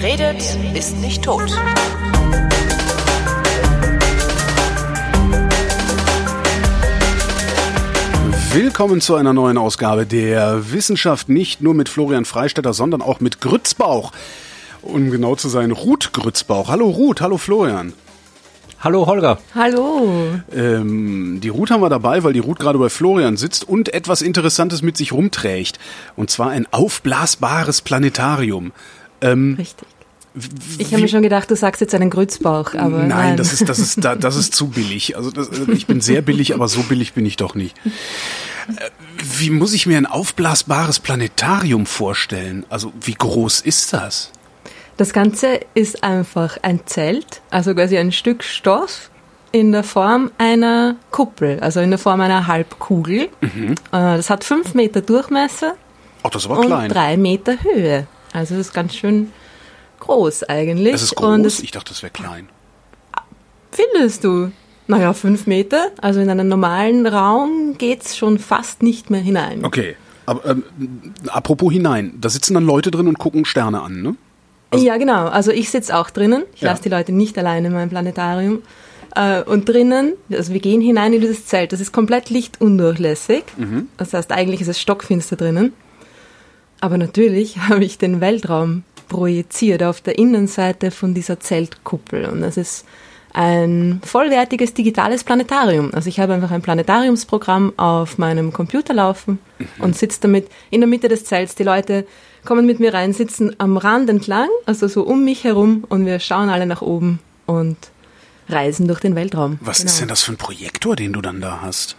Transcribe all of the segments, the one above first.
Wer redet, ist nicht tot. Willkommen zu einer neuen Ausgabe der Wissenschaft, nicht nur mit Florian Freistetter, sondern auch mit Grützbauch. Um genau zu sein, Ruth Grützbauch. Hallo Ruth, hallo Florian. Hallo Holger. Hallo. Ähm, die Ruth haben wir dabei, weil die Ruth gerade bei Florian sitzt und etwas Interessantes mit sich rumträgt. Und zwar ein aufblasbares Planetarium. Ähm, Richtig. Ich habe mir schon gedacht, du sagst jetzt einen Grützbauch, aber nein, nein. das ist das ist das ist zu billig. Also das, ich bin sehr billig, aber so billig bin ich doch nicht. Äh, wie muss ich mir ein aufblasbares Planetarium vorstellen? Also wie groß ist das? Das Ganze ist einfach ein Zelt, also quasi ein Stück Stoff in der Form einer Kuppel, also in der Form einer Halbkugel. Mhm. Äh, das hat fünf Meter Durchmesser. Ach, das war und klein. drei Meter Höhe. Also das ist ganz schön groß eigentlich. Es ist groß? Es, ich dachte, das wäre klein. Findest du? Naja, fünf Meter. Also in einem normalen Raum geht es schon fast nicht mehr hinein. Okay. Aber ähm, apropos hinein, da sitzen dann Leute drin und gucken Sterne an, ne? Also ja, genau. Also ich sitze auch drinnen. Ich ja. lasse die Leute nicht alleine in meinem Planetarium. Äh, und drinnen, also wir gehen hinein in dieses Zelt. Das ist komplett lichtundurchlässig. Mhm. Das heißt, eigentlich ist es stockfinster drinnen. Aber natürlich habe ich den Weltraum projiziert auf der Innenseite von dieser Zeltkuppel. Und das ist ein vollwertiges digitales Planetarium. Also ich habe einfach ein Planetariumsprogramm auf meinem Computer laufen mhm. und sitze damit in der Mitte des Zelts. Die Leute kommen mit mir rein, sitzen am Rand entlang, also so um mich herum und wir schauen alle nach oben und reisen durch den Weltraum. Was genau. ist denn das für ein Projektor, den du dann da hast?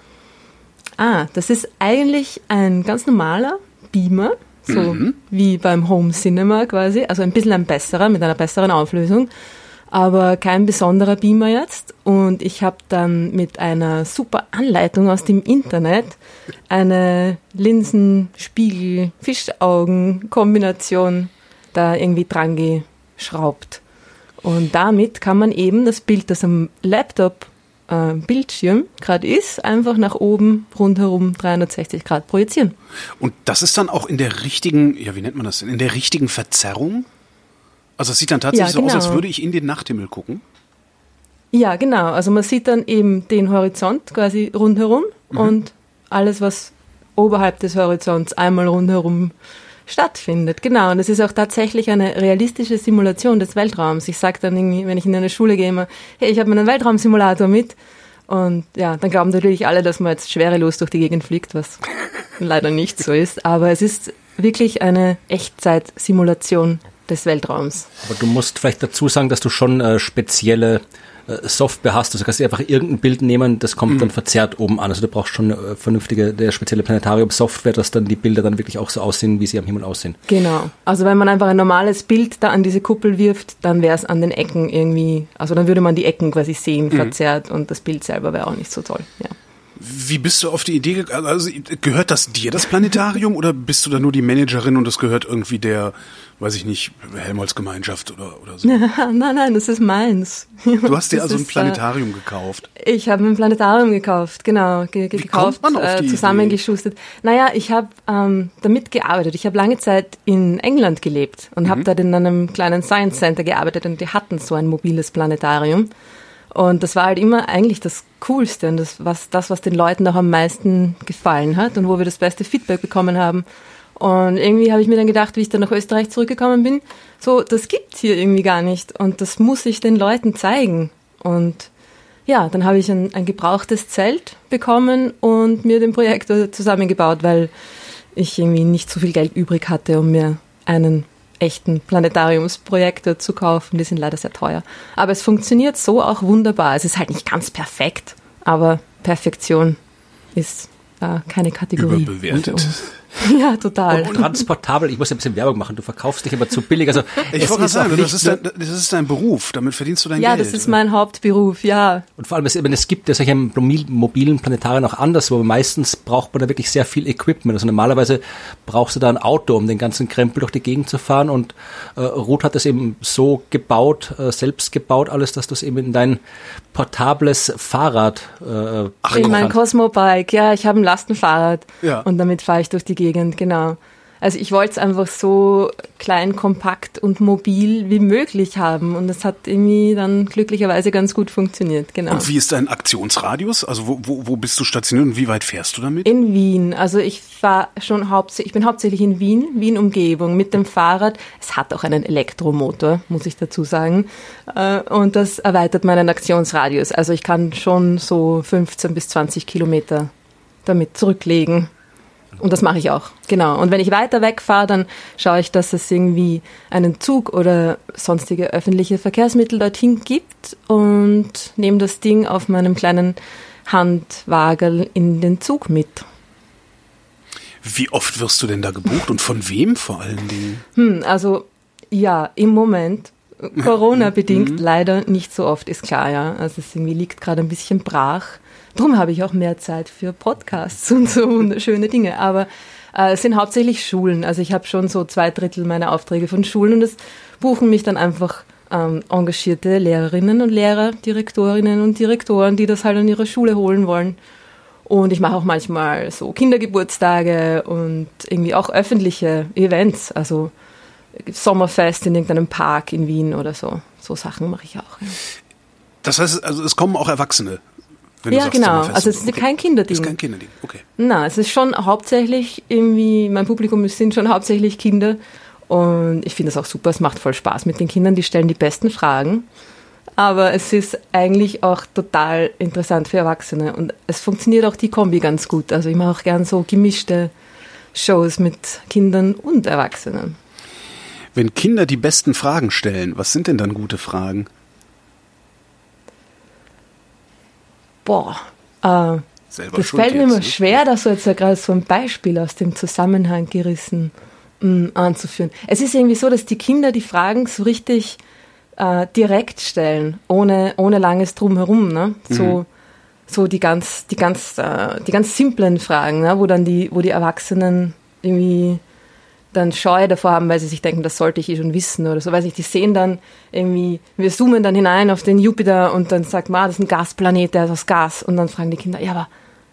Ah, das ist eigentlich ein ganz normaler Beamer, so mhm. wie beim Home Cinema quasi, also ein bisschen ein besserer, mit einer besseren Auflösung, aber kein besonderer Beamer jetzt. Und ich habe dann mit einer super Anleitung aus dem Internet eine Linsen-Spiegel-Fischaugen-Kombination da irgendwie dran geschraubt. Und damit kann man eben das Bild, das am Laptop äh, Bildschirm gerade ist, einfach nach oben rundherum 360 Grad projizieren. Und das ist dann auch in der richtigen, ja, wie nennt man das denn, in der richtigen Verzerrung? Also es sieht dann tatsächlich ja, genau. so aus, als genau. würde ich in den Nachthimmel gucken. Ja, genau. Also man sieht dann eben den Horizont quasi rundherum mhm. und alles, was oberhalb des Horizonts einmal rundherum stattfindet. Genau, und es ist auch tatsächlich eine realistische Simulation des Weltraums. Ich sage dann irgendwie, wenn ich in eine Schule gehe, immer, hey, ich habe meinen Weltraumsimulator mit. Und ja, dann glauben natürlich alle, dass man jetzt schwerelos durch die Gegend fliegt, was leider nicht so ist. Aber es ist wirklich eine Echtzeit-Simulation des Weltraums. Aber du musst vielleicht dazu sagen, dass du schon äh, spezielle Software hast. Also kannst du einfach irgendein Bild nehmen, das kommt mhm. dann verzerrt oben an. Also du brauchst schon eine vernünftige, der spezielle Planetarium-Software, dass dann die Bilder dann wirklich auch so aussehen, wie sie am Himmel aussehen. Genau. Also wenn man einfach ein normales Bild da an diese Kuppel wirft, dann wäre es an den Ecken irgendwie, also dann würde man die Ecken quasi sehen, mhm. verzerrt und das Bild selber wäre auch nicht so toll. Ja. Wie bist du auf die Idee gekommen? Also gehört das dir, das Planetarium, oder bist du da nur die Managerin und das gehört irgendwie der, weiß ich nicht, Helmholtz-Gemeinschaft oder, oder so? nein, nein, das ist meins. Du hast dir also ein äh, Planetarium äh, gekauft. Ich habe ein Planetarium gekauft, genau, ge Wie gekauft, äh, zusammengeschustert. Naja, ich habe ähm, damit gearbeitet. Ich habe lange Zeit in England gelebt und mhm. habe dort in einem kleinen Science Center gearbeitet und die hatten so ein mobiles Planetarium. Und das war halt immer eigentlich das Coolste und das, was, das, was den Leuten auch am meisten gefallen hat und wo wir das beste Feedback bekommen haben. Und irgendwie habe ich mir dann gedacht, wie ich dann nach Österreich zurückgekommen bin, so, das gibt's hier irgendwie gar nicht und das muss ich den Leuten zeigen. Und ja, dann habe ich ein, ein gebrauchtes Zelt bekommen und mir den Projektor zusammengebaut, weil ich irgendwie nicht so viel Geld übrig hatte, um mir einen echten Planetariumsprojekte zu kaufen. Die sind leider sehr teuer. Aber es funktioniert so auch wunderbar. Es ist halt nicht ganz perfekt, aber Perfektion ist äh, keine Kategorie. Überbewertet. Ja, total. Und transportabel, ich muss ja ein bisschen Werbung machen, du verkaufst dich aber zu billig. Also ich wollte sagen, das ist, dein, das ist dein Beruf, damit verdienst du dein ja, Geld. Ja, das ist mein Hauptberuf, ja. Und vor allem, es, es gibt ja solche mobilen Planetarien auch anders, wo meistens braucht man da wirklich sehr viel Equipment. Also normalerweise brauchst du da ein Auto, um den ganzen Krempel durch die Gegend zu fahren und äh, Ruth hat das eben so gebaut, äh, selbst gebaut alles, dass du es eben in dein portables Fahrrad äh, Ach, in mein Cosmo-Bike, ja, ich habe ein Lastenfahrrad ja. und damit fahre ich durch die Gegend, genau. Also ich wollte es einfach so klein, kompakt und mobil wie möglich haben und das hat irgendwie dann glücklicherweise ganz gut funktioniert, genau. Und wie ist dein Aktionsradius? Also wo, wo, wo bist du stationiert und wie weit fährst du damit? In Wien. Also ich fahre schon hauptsächlich, ich bin hauptsächlich in Wien, Wien Umgebung mit dem Fahrrad. Es hat auch einen Elektromotor, muss ich dazu sagen. Äh, und das erweitert meinen Aktionsradius. Also ich kann schon so 15 bis 20 Kilometer damit zurücklegen. Und das mache ich auch, genau. Und wenn ich weiter wegfahre, dann schaue ich, dass es irgendwie einen Zug oder sonstige öffentliche Verkehrsmittel dorthin gibt und nehme das Ding auf meinem kleinen Handwagel in den Zug mit. Wie oft wirst du denn da gebucht und von wem vor allen Dingen? Hm, also ja, im Moment Corona-bedingt mhm. leider nicht so oft, ist klar, ja. Also es irgendwie liegt gerade ein bisschen brach. Darum habe ich auch mehr Zeit für Podcasts und so wunderschöne Dinge. Aber äh, es sind hauptsächlich Schulen. Also ich habe schon so zwei Drittel meiner Aufträge von Schulen und es buchen mich dann einfach ähm, engagierte Lehrerinnen und Lehrer, Direktorinnen und Direktoren, die das halt an ihrer Schule holen wollen. Und ich mache auch manchmal so Kindergeburtstage und irgendwie auch öffentliche Events, also Sommerfest in irgendeinem Park in Wien oder so. So Sachen mache ich auch. Ja. Das heißt, also es kommen auch Erwachsene wenn ja, genau. Also es ist okay. kein Kinderding. Es ist kein Kinderding, okay. Na, es ist schon hauptsächlich irgendwie, mein Publikum sind schon hauptsächlich Kinder. Und ich finde das auch super, es macht voll Spaß mit den Kindern, die stellen die besten Fragen. Aber es ist eigentlich auch total interessant für Erwachsene. Und es funktioniert auch die Kombi ganz gut. Also ich mache auch gern so gemischte Shows mit Kindern und Erwachsenen. Wenn Kinder die besten Fragen stellen, was sind denn dann gute Fragen? Boah, äh, das fällt mir immer schwer, das so jetzt ja gerade so ein Beispiel aus dem Zusammenhang gerissen mh, mm, anzuführen. Es ist irgendwie so, dass die Kinder die Fragen so richtig äh, direkt stellen, ohne, ohne langes Drumherum. Ne? So, mhm. so die ganz, die ganz, äh, die ganz simplen Fragen, ne? wo dann die, wo die Erwachsenen irgendwie dann Scheu davor haben, weil sie sich denken, das sollte ich eh schon wissen oder so. Weiß ich, die sehen dann irgendwie, wir zoomen dann hinein auf den Jupiter und dann sagt man, ah, das ist ein Gasplanet, der ist aus Gas. Und dann fragen die Kinder, ja, aber,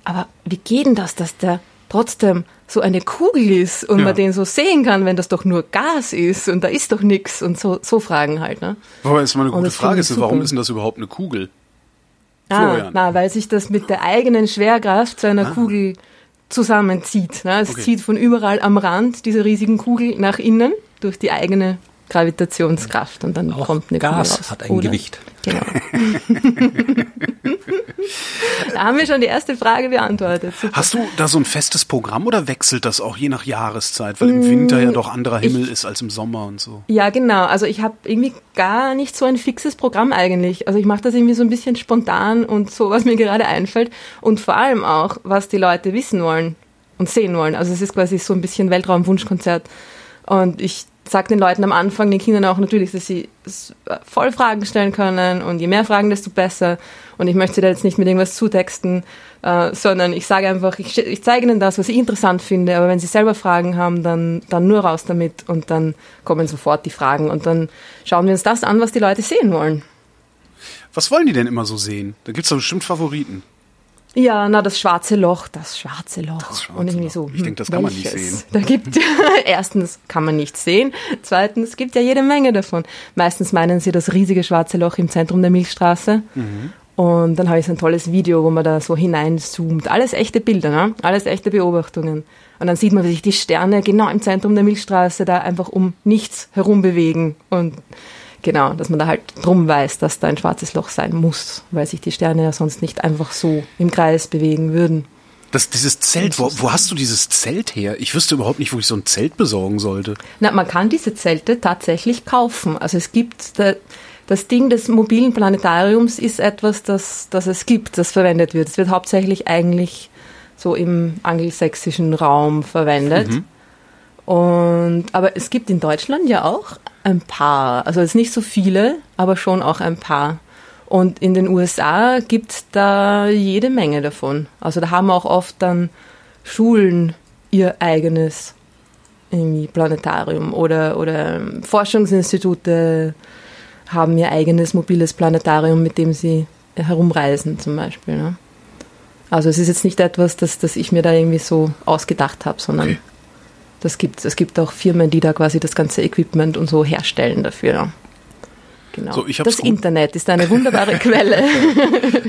aber wie geht denn das, dass der trotzdem so eine Kugel ist und ja. man den so sehen kann, wenn das doch nur Gas ist und da ist doch nichts und so, so Fragen halt. Ne? Wobei jetzt mal eine gute Frage ist, warum ist denn das überhaupt eine Kugel? Ah, na, weil sich das mit der eigenen Schwerkraft zu einer ah. Kugel zusammenzieht. Ne? Es okay. zieht von überall am Rand dieser riesigen Kugel nach innen durch die eigene Gravitationskraft und dann Auch kommt eine Gas raus. hat ein Oder? Gewicht. Genau. da haben wir schon die erste Frage beantwortet. Super. Hast du da so ein festes Programm oder wechselt das auch je nach Jahreszeit, weil im Winter ja mm, doch anderer Himmel ich, ist als im Sommer und so? Ja, genau. Also ich habe irgendwie gar nicht so ein fixes Programm eigentlich. Also ich mache das irgendwie so ein bisschen spontan und so, was mir gerade einfällt und vor allem auch, was die Leute wissen wollen und sehen wollen. Also es ist quasi so ein bisschen Weltraumwunschkonzert und ich sage den Leuten am Anfang, den Kindern auch natürlich, dass sie voll Fragen stellen können und je mehr Fragen, desto besser. Und ich möchte sie da jetzt nicht mit irgendwas zutexten, äh, sondern ich sage einfach, ich, ich zeige ihnen das, was ich interessant finde, aber wenn sie selber Fragen haben, dann, dann nur raus damit und dann kommen sofort die Fragen und dann schauen wir uns das an, was die Leute sehen wollen. Was wollen die denn immer so sehen? Da gibt es doch bestimmt Favoriten. Ja, na, das schwarze Loch, das schwarze Loch. Das schwarze und irgendwie so. Ich denke, das kann welches? man nicht sehen. Da gibt, erstens kann man nicht sehen. Zweitens gibt ja jede Menge davon. Meistens meinen sie das riesige schwarze Loch im Zentrum der Milchstraße. Mhm. Und dann habe ich so ein tolles Video, wo man da so hineinzoomt. Alles echte Bilder, ne? Alles echte Beobachtungen. Und dann sieht man, wie sich die Sterne genau im Zentrum der Milchstraße da einfach um nichts herum bewegen. Und Genau, dass man da halt drum weiß, dass da ein schwarzes Loch sein muss, weil sich die Sterne ja sonst nicht einfach so im Kreis bewegen würden. Das, dieses Zelt, wo, wo hast du dieses Zelt her? Ich wüsste überhaupt nicht, wo ich so ein Zelt besorgen sollte. Na, man kann diese Zelte tatsächlich kaufen. Also es gibt, da, das Ding des mobilen Planetariums ist etwas, das, das es gibt, das verwendet wird. Es wird hauptsächlich eigentlich so im angelsächsischen Raum verwendet. Mhm. Und, aber es gibt in Deutschland ja auch ein paar, also es nicht so viele, aber schon auch ein paar. Und in den USA gibt es da jede Menge davon. Also da haben auch oft dann Schulen ihr eigenes Planetarium oder, oder Forschungsinstitute haben ihr eigenes mobiles Planetarium, mit dem sie herumreisen zum Beispiel. Ne? Also es ist jetzt nicht etwas, das, das ich mir da irgendwie so ausgedacht habe, sondern okay. Das gibt's. Es gibt auch Firmen, die da quasi das ganze Equipment und so herstellen dafür. Genau. So, das. Internet ist eine wunderbare Quelle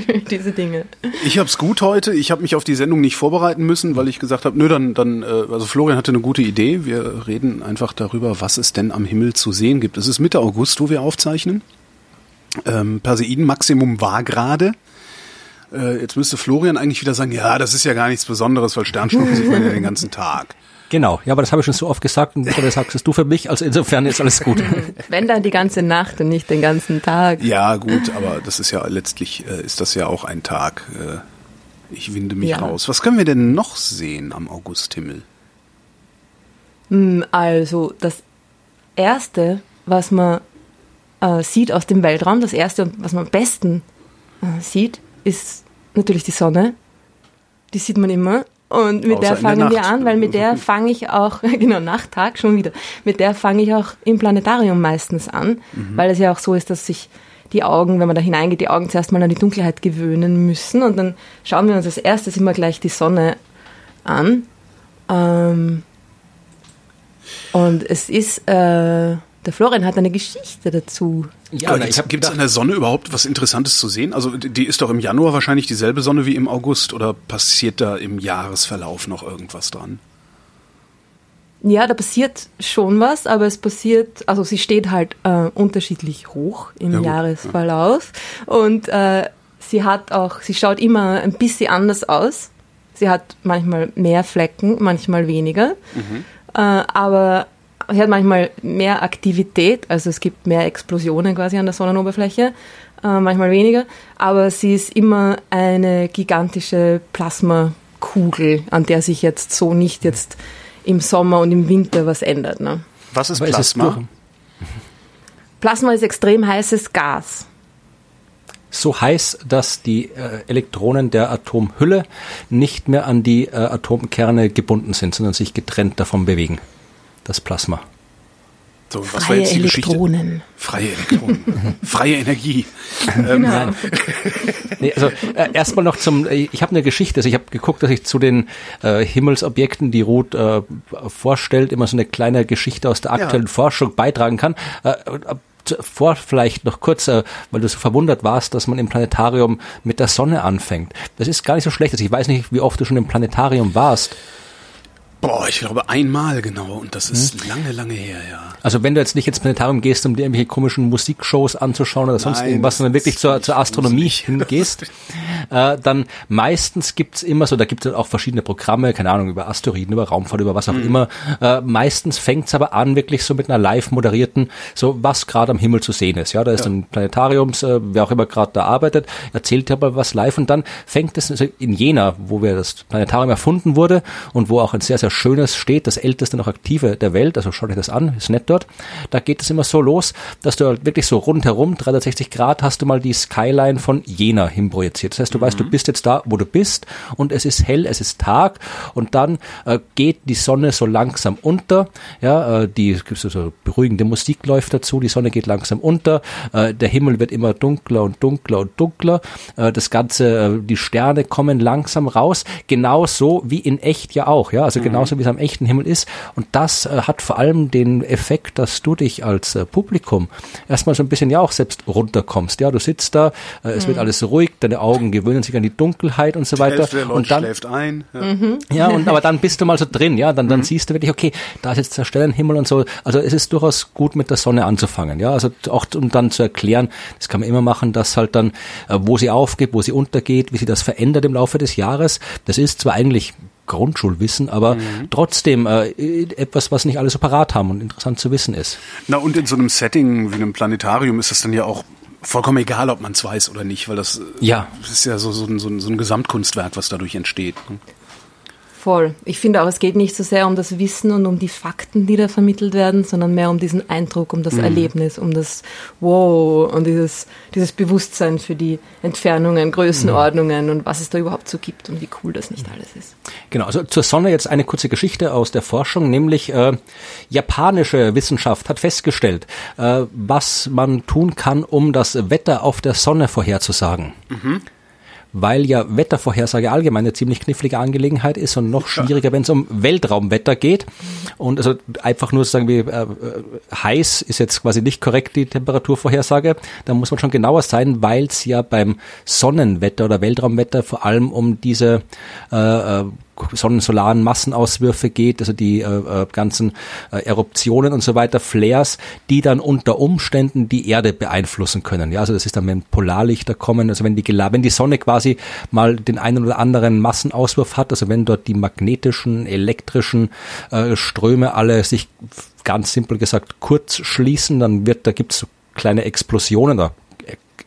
für diese Dinge. Ich habe es gut heute. Ich habe mich auf die Sendung nicht vorbereiten müssen, weil ich gesagt habe, nö, dann, dann, äh, also Florian hatte eine gute Idee. Wir reden einfach darüber, was es denn am Himmel zu sehen gibt. Es ist Mitte August, wo wir aufzeichnen. Ähm, Perseiden-Maximum war gerade. Äh, jetzt müsste Florian eigentlich wieder sagen, ja, das ist ja gar nichts Besonderes, weil Sternschnuppen sieht man ja den ganzen Tag. Genau, ja, aber das habe ich schon so oft gesagt und du sagst es du für mich, also insofern ist alles gut. Wenn dann die ganze Nacht und nicht den ganzen Tag. Ja, gut, aber das ist ja letztlich, äh, ist das ja auch ein Tag. Äh, ich winde mich ja. raus. Was können wir denn noch sehen am Augusthimmel? Hm, also, das Erste, was man äh, sieht aus dem Weltraum, das Erste, was man am besten äh, sieht, ist natürlich die Sonne. Die sieht man immer. Und mit Außer der fangen der wir an, weil mit der fange ich auch, genau, Nacht, Tag schon wieder, mit der fange ich auch im Planetarium meistens an, mhm. weil es ja auch so ist, dass sich die Augen, wenn man da hineingeht, die Augen zuerst mal an die Dunkelheit gewöhnen müssen und dann schauen wir uns als erstes immer gleich die Sonne an. Ähm, und es ist, äh, der Florian hat eine Geschichte dazu. Ja, gibt es an der Sonne überhaupt was Interessantes zu sehen? Also die ist doch im Januar wahrscheinlich dieselbe Sonne wie im August oder passiert da im Jahresverlauf noch irgendwas dran? Ja, da passiert schon was, aber es passiert, also sie steht halt äh, unterschiedlich hoch im ja, Jahresverlauf ja. und äh, sie hat auch, sie schaut immer ein bisschen anders aus. Sie hat manchmal mehr Flecken, manchmal weniger, mhm. äh, aber sie hat manchmal mehr Aktivität, also es gibt mehr Explosionen quasi an der Sonnenoberfläche, äh, manchmal weniger, aber sie ist immer eine gigantische Plasmakugel, an der sich jetzt so nicht jetzt im Sommer und im Winter was ändert. Ne? Was ist Plasma? Ist Plasma ist extrem heißes Gas. So heiß, dass die äh, Elektronen der Atomhülle nicht mehr an die äh, Atomkerne gebunden sind, sondern sich getrennt davon bewegen das Plasma. So, was Freie war jetzt die Elektronen. Geschichte? Freie Elektronen. Freie Energie. Genau. Ähm, nee, also äh, erstmal noch zum, äh, ich habe eine Geschichte, also ich habe geguckt, dass ich zu den äh, Himmelsobjekten, die Ruth äh, vorstellt, immer so eine kleine Geschichte aus der aktuellen ja. Forschung beitragen kann. Äh, äh vor vielleicht noch kurz, äh, weil du so verwundert warst, dass man im Planetarium mit der Sonne anfängt. Das ist gar nicht so schlecht. Also ich weiß nicht, wie oft du schon im Planetarium warst. Boah, ich glaube einmal genau und das ist hm? lange, lange her, ja. Also wenn du jetzt nicht ins Planetarium gehst, um dir irgendwelche komischen Musikshows anzuschauen oder sonst Nein, irgendwas, sondern wirklich zur, zur Astronomie hingehst, äh, dann meistens gibt's immer so, da gibt es auch verschiedene Programme, keine Ahnung, über Asteroiden, über Raumfahrt, über was auch mhm. immer. Äh, meistens fängt's aber an, wirklich so mit einer live moderierten, so was gerade am Himmel zu sehen ist. Ja, da ist ja. ein Planetariums, äh, wer auch immer gerade da arbeitet, erzählt aber was live und dann fängt es in Jena, wo wir das Planetarium erfunden wurde und wo auch ein sehr, sehr schönes steht, das älteste noch aktive der Welt, also schaut euch das an, ist nett dort. Da geht es immer so los, dass du halt wirklich so rundherum, 360 Grad, hast du mal die Skyline von Jena hinprojiziert. Das heißt, du mhm. weißt, du bist jetzt da, wo du bist und es ist hell, es ist Tag und dann äh, geht die Sonne so langsam unter. Ja, äh, die gibt so beruhigende Musik läuft dazu, die Sonne geht langsam unter, äh, der Himmel wird immer dunkler und dunkler und dunkler. Äh, das Ganze, äh, die Sterne kommen langsam raus, genauso wie in echt ja auch. Ja, also mhm. Genauso wie es am echten Himmel ist. Und das äh, hat vor allem den Effekt, dass du dich als äh, Publikum erstmal so ein bisschen ja auch selbst runterkommst. Ja, du sitzt da, äh, es mhm. wird alles ruhig, deine Augen gewöhnen sich an die Dunkelheit und so weiter. Und dann schläft ein. Ja. Mhm. ja, und aber dann bist du mal so drin, ja, dann, dann mhm. siehst du wirklich, okay, da ist jetzt der Sternenhimmel und so. Also es ist durchaus gut mit der Sonne anzufangen, ja, also auch um dann zu erklären, das kann man immer machen, dass halt dann, äh, wo sie aufgeht, wo sie untergeht, wie sie das verändert im Laufe des Jahres. Das ist zwar eigentlich Grundschulwissen, aber mhm. trotzdem äh, etwas, was nicht alle so parat haben und interessant zu wissen ist. Na und in so einem Setting wie einem Planetarium ist es dann ja auch vollkommen egal, ob man es weiß oder nicht, weil das, äh, ja. das ist ja so, so, so, so ein Gesamtkunstwerk, was dadurch entsteht. Voll. Ich finde auch, es geht nicht so sehr um das Wissen und um die Fakten, die da vermittelt werden, sondern mehr um diesen Eindruck, um das mhm. Erlebnis, um das Wow und dieses, dieses Bewusstsein für die Entfernungen, Größenordnungen mhm. und was es da überhaupt so gibt und wie cool das nicht alles ist. Genau, also zur Sonne jetzt eine kurze Geschichte aus der Forschung, nämlich äh, japanische Wissenschaft hat festgestellt, äh, was man tun kann, um das Wetter auf der Sonne vorherzusagen. Mhm. Weil ja Wettervorhersage allgemein eine ziemlich knifflige Angelegenheit ist und noch schwieriger, wenn es um Weltraumwetter geht. Und also einfach nur sagen wir, äh, heiß ist jetzt quasi nicht korrekt die Temperaturvorhersage. Da muss man schon genauer sein, weil es ja beim Sonnenwetter oder Weltraumwetter vor allem um diese äh, äh sonnensolaren Massenauswürfe geht, also die äh, äh, ganzen äh, Eruptionen und so weiter, Flares, die dann unter Umständen die Erde beeinflussen können. Ja, also das ist dann, wenn Polarlichter kommen, also wenn die, wenn die Sonne quasi mal den einen oder anderen Massenauswurf hat, also wenn dort die magnetischen, elektrischen äh, Ströme alle sich ganz simpel gesagt kurz schließen, dann wird, da gibt's so kleine Explosionen, da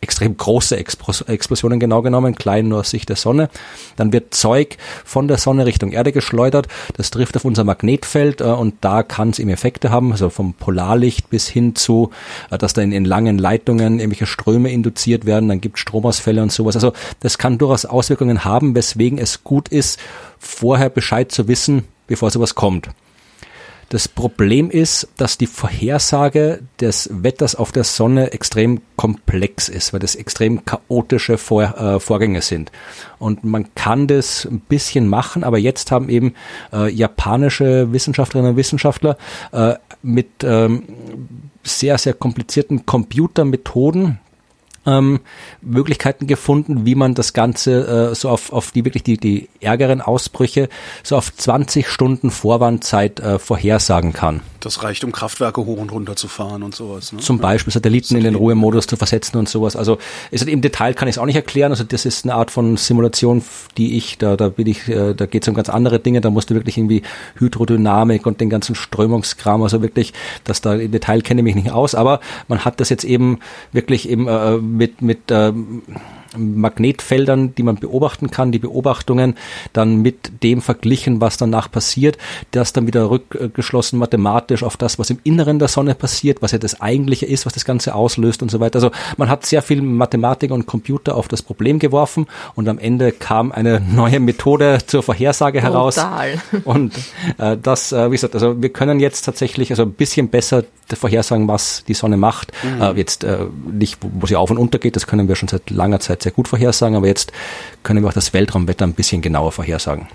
extrem große Explosionen genau genommen, klein nur aus Sicht der Sonne. Dann wird Zeug von der Sonne Richtung Erde geschleudert. Das trifft auf unser Magnetfeld äh, und da kann es eben Effekte haben, also vom Polarlicht bis hin zu, äh, dass da in, in langen Leitungen irgendwelche Ströme induziert werden, dann gibt Stromausfälle und sowas. Also das kann durchaus Auswirkungen haben, weswegen es gut ist, vorher Bescheid zu wissen, bevor sowas kommt. Das Problem ist, dass die Vorhersage des Wetters auf der Sonne extrem komplex ist, weil das extrem chaotische Vor äh, Vorgänge sind. Und man kann das ein bisschen machen, aber jetzt haben eben äh, japanische Wissenschaftlerinnen und Wissenschaftler äh, mit ähm, sehr, sehr komplizierten Computermethoden ähm, Möglichkeiten gefunden, wie man das Ganze äh, so auf, auf die wirklich die, die ärgeren Ausbrüche so auf 20 Stunden Vorwandzeit äh, vorhersagen kann. Das reicht, um Kraftwerke hoch und runter zu fahren und sowas. Ne? Zum Beispiel Satelliten in den Ruhemodus zu versetzen und sowas. Also ist im Detail kann ich es auch nicht erklären. Also das ist eine Art von Simulation, die ich, da, da bin ich, äh, da geht es um ganz andere Dinge. Da musst du wirklich irgendwie Hydrodynamik und den ganzen Strömungskram, also wirklich, dass da im Detail kenne ich mich nicht aus, aber man hat das jetzt eben wirklich eben äh, mit, mit äh, Magnetfeldern, die man beobachten kann, die Beobachtungen dann mit dem verglichen, was danach passiert, das dann wieder rückgeschlossen mathematisch auf das, was im Inneren der Sonne passiert, was ja das eigentliche ist, was das Ganze auslöst und so weiter. Also man hat sehr viel Mathematik und Computer auf das Problem geworfen und am Ende kam eine neue Methode zur Vorhersage Total. heraus. Und äh, das, äh, wie gesagt, also wir können jetzt tatsächlich also ein bisschen besser vorhersagen, was die Sonne macht. Mhm. Äh, jetzt äh, nicht, wo, wo sie auf und unter geht, das können wir schon seit langer Zeit sehr gut vorhersagen, aber jetzt können wir auch das Weltraumwetter ein bisschen genauer vorhersagen.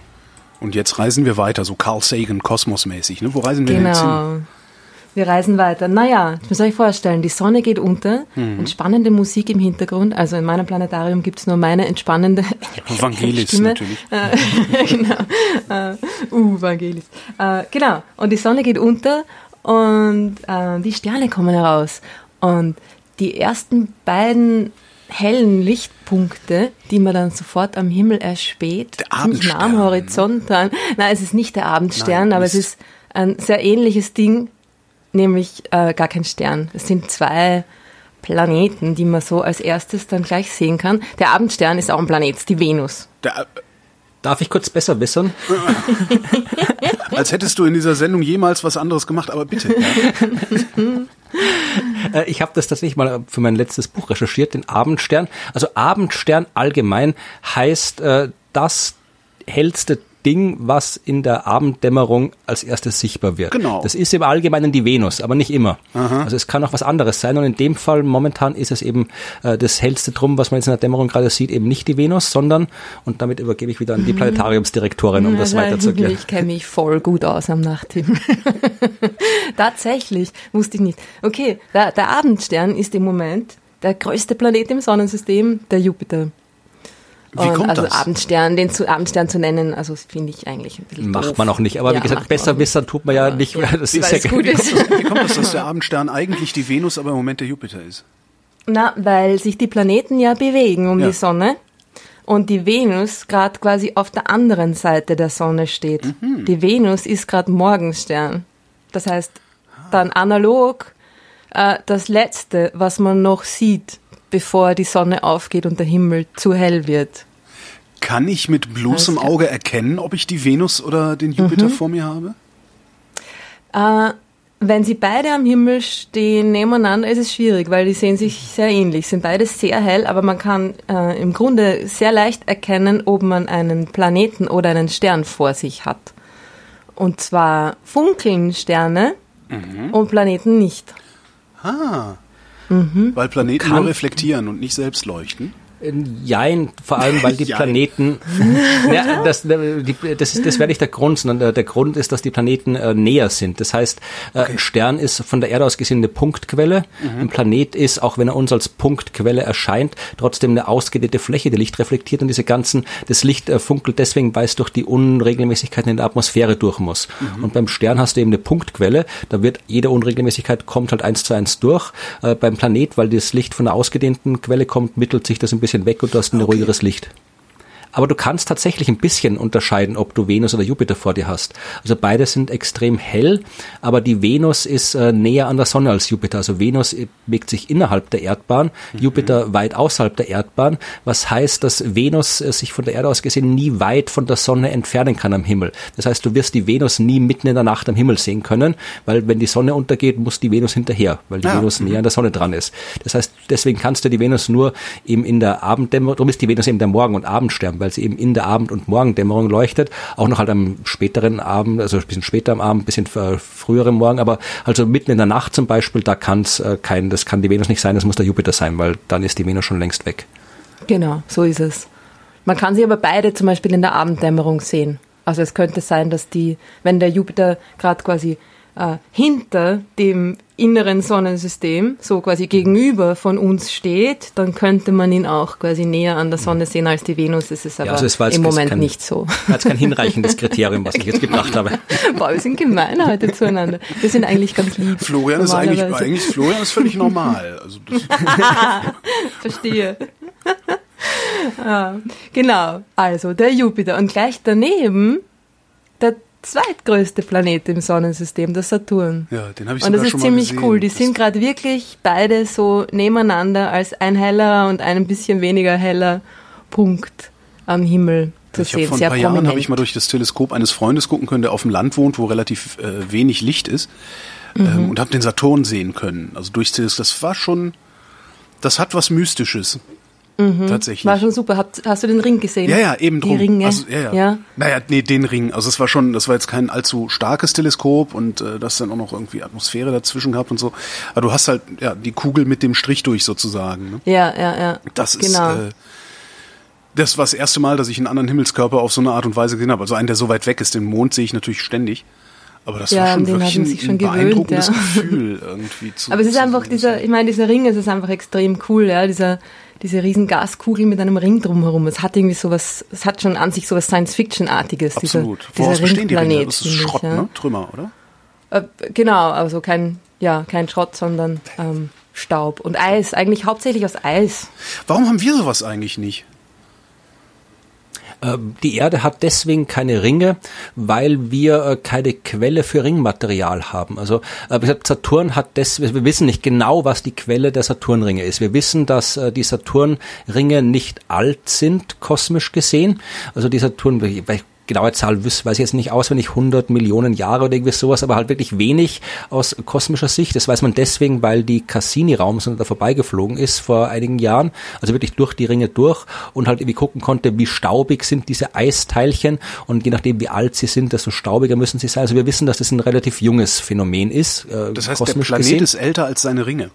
Und jetzt reisen wir weiter, so Carl Sagan kosmosmäßig. Ne? Wo reisen wir genau. jetzt hin? Wir reisen weiter. Naja, ich muss euch vorstellen, die Sonne geht unter, mhm. entspannende Musik im Hintergrund. Also in meinem Planetarium gibt es nur meine entspannende Vangelis Stimme. natürlich. Äh, genau. Uh, uh Vangelis. Uh, genau. Und die Sonne geht unter und uh, die Sterne kommen heraus. Und die ersten beiden hellen Lichtpunkte, die man dann sofort am Himmel erspäht, ziemlich nah am Horizont dran. Nein, es ist nicht der Abendstern, Nein, aber es ist ein sehr ähnliches Ding, nämlich äh, gar kein Stern. Es sind zwei Planeten, die man so als erstes dann gleich sehen kann. Der Abendstern ist auch ein Planet, die Venus. Der, Darf ich kurz besser wissen? Als hättest du in dieser Sendung jemals was anderes gemacht, aber bitte. Äh, ich habe das tatsächlich mal für mein letztes Buch recherchiert, den Abendstern. Also Abendstern allgemein heißt äh, das hellste Ding, was in der Abenddämmerung als erstes sichtbar wird. Genau. Das ist im Allgemeinen die Venus, aber nicht immer. Aha. Also es kann auch was anderes sein und in dem Fall momentan ist es eben äh, das hellste Drum, was man jetzt in der Dämmerung gerade sieht, eben nicht die Venus, sondern, und damit übergebe ich wieder an die mhm. Planetariumsdirektorin, um das weiter zu erklären. Ich kenne mich voll gut aus am Nachthimmel. Tatsächlich, wusste ich nicht. Okay, der, der Abendstern ist im Moment der größte Planet im Sonnensystem, der Jupiter. Wie kommt also das? Abendstern, den zu Abendstern zu nennen, also finde ich eigentlich ein bisschen Macht doof. man auch nicht, aber ja, wie gesagt, besser wissen tut man ja, ja nicht. Ja, das ist ja gut ist. Wie kommt das, dass der Abendstern eigentlich die Venus, aber im Moment der Jupiter ist? Na, weil sich die Planeten ja bewegen um ja. die Sonne und die Venus gerade quasi auf der anderen Seite der Sonne steht. Mhm. Die Venus ist gerade Morgenstern. Das heißt, dann analog äh, das Letzte, was man noch sieht, bevor die Sonne aufgeht und der Himmel zu hell wird. Kann ich mit bloßem Auge erkennen, ob ich die Venus oder den Jupiter mhm. vor mir habe? Äh, wenn sie beide am Himmel stehen nebeneinander, ist es schwierig, weil die sehen sich sehr ähnlich, sind beide sehr hell, aber man kann äh, im Grunde sehr leicht erkennen, ob man einen Planeten oder einen Stern vor sich hat. Und zwar funkeln Sterne mhm. und Planeten nicht. Ah. Mhm. Weil Planeten kann, nur reflektieren und nicht selbst leuchten. Jein, vor allem weil die Planeten, ja, das, die, das, ist, das wäre nicht der Grund, sondern der, der, Grund ist, dass die Planeten äh, näher sind. Das heißt, äh, okay. ein Stern ist von der Erde aus gesehen eine Punktquelle. Mhm. Ein Planet ist, auch wenn er uns als Punktquelle erscheint, trotzdem eine ausgedehnte Fläche, die Licht reflektiert und diese ganzen, das Licht äh, funkelt deswegen, weil es durch die Unregelmäßigkeiten in der Atmosphäre durch muss. Mhm. Und beim Stern hast du eben eine Punktquelle, da wird jede Unregelmäßigkeit kommt halt eins zu eins durch. Äh, beim Planet, weil das Licht von einer ausgedehnten Quelle kommt, mittelt sich das ein bisschen bisschen weg und du hast ein okay. ruhigeres Licht. Aber du kannst tatsächlich ein bisschen unterscheiden, ob du Venus oder Jupiter vor dir hast. Also beide sind extrem hell, aber die Venus ist äh, näher an der Sonne als Jupiter. Also Venus bewegt sich innerhalb der Erdbahn, mhm. Jupiter weit außerhalb der Erdbahn, was heißt, dass Venus äh, sich von der Erde aus gesehen nie weit von der Sonne entfernen kann am Himmel. Das heißt, du wirst die Venus nie mitten in der Nacht am Himmel sehen können, weil wenn die Sonne untergeht, muss die Venus hinterher, weil die ja. Venus näher an der Sonne dran ist. Das heißt, deswegen kannst du die Venus nur eben in der Abenddämmerung, darum ist die Venus eben der Morgen- und Abendstern, weil sie eben in der Abend- und Morgendämmerung leuchtet. Auch noch halt am späteren Abend, also ein bisschen später am Abend, ein bisschen früher Morgen, aber also mitten in der Nacht zum Beispiel, da kann es äh, kein, das kann die Venus nicht sein, das muss der Jupiter sein, weil dann ist die Venus schon längst weg. Genau, so ist es. Man kann sie aber beide zum Beispiel in der Abenddämmerung sehen. Also es könnte sein, dass die, wenn der Jupiter gerade quasi äh, hinter dem inneren Sonnensystem, so quasi gegenüber von uns steht, dann könnte man ihn auch quasi näher an der Sonne sehen als die Venus. Das ist aber ja, also es im Moment kein, nicht so. Das ist kein hinreichendes Kriterium, was ich jetzt gebracht habe. Boah, wir sind gemein heute zueinander. Wir sind eigentlich ganz lieb. Florian ist eigentlich, eigentlich Florian ist völlig normal. Also Verstehe. ah, genau, also der Jupiter. Und gleich daneben der zweitgrößte Planet im Sonnensystem, der Saturn. Ja, den habe ich Und das ist ziemlich cool. Die das sind gerade wirklich beide so nebeneinander als ein heller und ein bisschen weniger heller Punkt am Himmel zu ich sehen. Vor ein paar Jahren habe ich mal durch das Teleskop eines Freundes gucken können, der auf dem Land wohnt, wo relativ äh, wenig Licht ist, mhm. ähm, und habe den Saturn sehen können. Also durch das, das war schon, das hat was Mystisches. Mhm. Tatsächlich. War schon super. Hast, hast du den Ring gesehen? Ja, ja, eben drum. Die Ringe. Also, ja, ja. ja. Naja, nee, den Ring. Also es war schon, das war jetzt kein allzu starkes Teleskop und äh, das dann auch noch irgendwie Atmosphäre dazwischen gehabt und so. Aber du hast halt ja die Kugel mit dem Strich durch sozusagen. Ne? Ja, ja, ja. Das genau. ist äh, das war das erste Mal, dass ich einen anderen Himmelskörper auf so eine Art und Weise gesehen habe. Also einen, der so weit weg ist. Den Mond sehe ich natürlich ständig. Aber das ja, war schon wirklich ein, sich schon ein beeindruckendes gewöhnt, ja. Gefühl irgendwie zu Aber es ist einfach dieser, ich meine, dieser Ring, es ist einfach extrem cool, ja, dieser diese riesen Gaskugel mit einem Ring drumherum. Es hat irgendwie sowas, es hat schon an sich sowas Science-Fiction-artiges. Absolut. Dieser, Woraus dieser bestehen die Ringe? Das ist Schrott, ich, ja. ne? Trümmer, oder? Äh, genau, also kein, ja, kein Schrott, sondern ähm, Staub und Eis. Eigentlich hauptsächlich aus Eis. Warum haben wir sowas eigentlich nicht? Ähm, die Erde hat deswegen keine Ringe, weil wir äh, keine Quelle für Ringmaterial haben. Also äh, Saturn hat das, wir wissen nicht genau, was die Quelle der Saturnringe ist. Wir wissen, dass äh, die Saturnringe nicht alt sind, kosmisch gesehen. Also die Saturn, genaue Zahl weiß ich jetzt nicht auswendig, 100 Millionen Jahre oder irgendwie sowas, aber halt wirklich wenig aus kosmischer Sicht. Das weiß man deswegen, weil die Cassini-Raumsonde da vorbeigeflogen ist vor einigen Jahren, also wirklich durch die Ringe durch und halt irgendwie gucken konnte, wie staubig sind diese Eisteilchen und je nachdem, wie alt sie sind, desto staubiger müssen sie sein. Also wir wissen, dass das ein relativ junges Phänomen ist. Äh, das heißt, der Planet gesehen. ist älter als seine Ringe.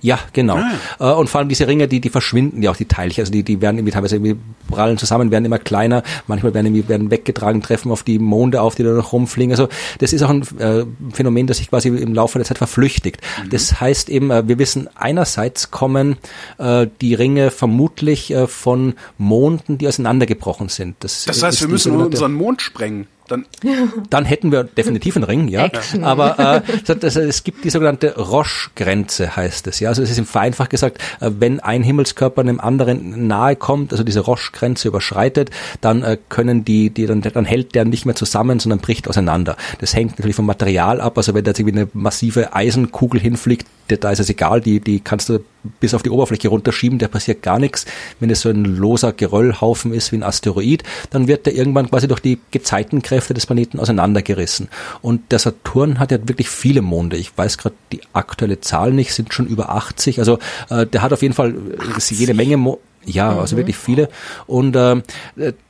Ja, genau. Ah. Äh, und vor allem diese Ringe, die, die verschwinden ja auch, die Teilchen. Also die, die werden irgendwie teilweise irgendwie prallen zusammen, werden immer kleiner. Manchmal werden irgendwie werden weggetragen, treffen auf die Monde auf, die da noch rumfliegen. Also das ist auch ein äh, Phänomen, das sich quasi im Laufe der Zeit verflüchtigt. Mhm. Das heißt eben, äh, wir wissen einerseits kommen äh, die Ringe vermutlich äh, von Monden, die auseinandergebrochen sind. Das, das heißt, wir müssen unseren Mond sprengen. Dann, dann hätten wir definitiv einen Ring, ja. Action. Aber äh, das, es gibt die sogenannte Roche-Grenze, heißt es. Ja, also es ist im Vereinfacht gesagt, äh, wenn ein Himmelskörper einem anderen nahe kommt, also diese Roche-Grenze überschreitet, dann äh, können die, die dann, dann hält der nicht mehr zusammen, sondern bricht auseinander. Das hängt natürlich vom Material ab. Also wenn da jetzt irgendwie eine massive Eisenkugel hinfliegt, da ist es egal, die, die kannst du bis auf die Oberfläche runterschieben, der passiert gar nichts. Wenn es so ein loser Geröllhaufen ist wie ein Asteroid, dann wird der irgendwann quasi durch die Gezeitenkräfte des Planeten auseinandergerissen. Und der Saturn hat ja wirklich viele Monde. Ich weiß gerade die aktuelle Zahl nicht, sind schon über 80. Also äh, der hat auf jeden Fall 80. Äh, jede Menge Mo Ja, also mhm. also wirklich viele. Und äh,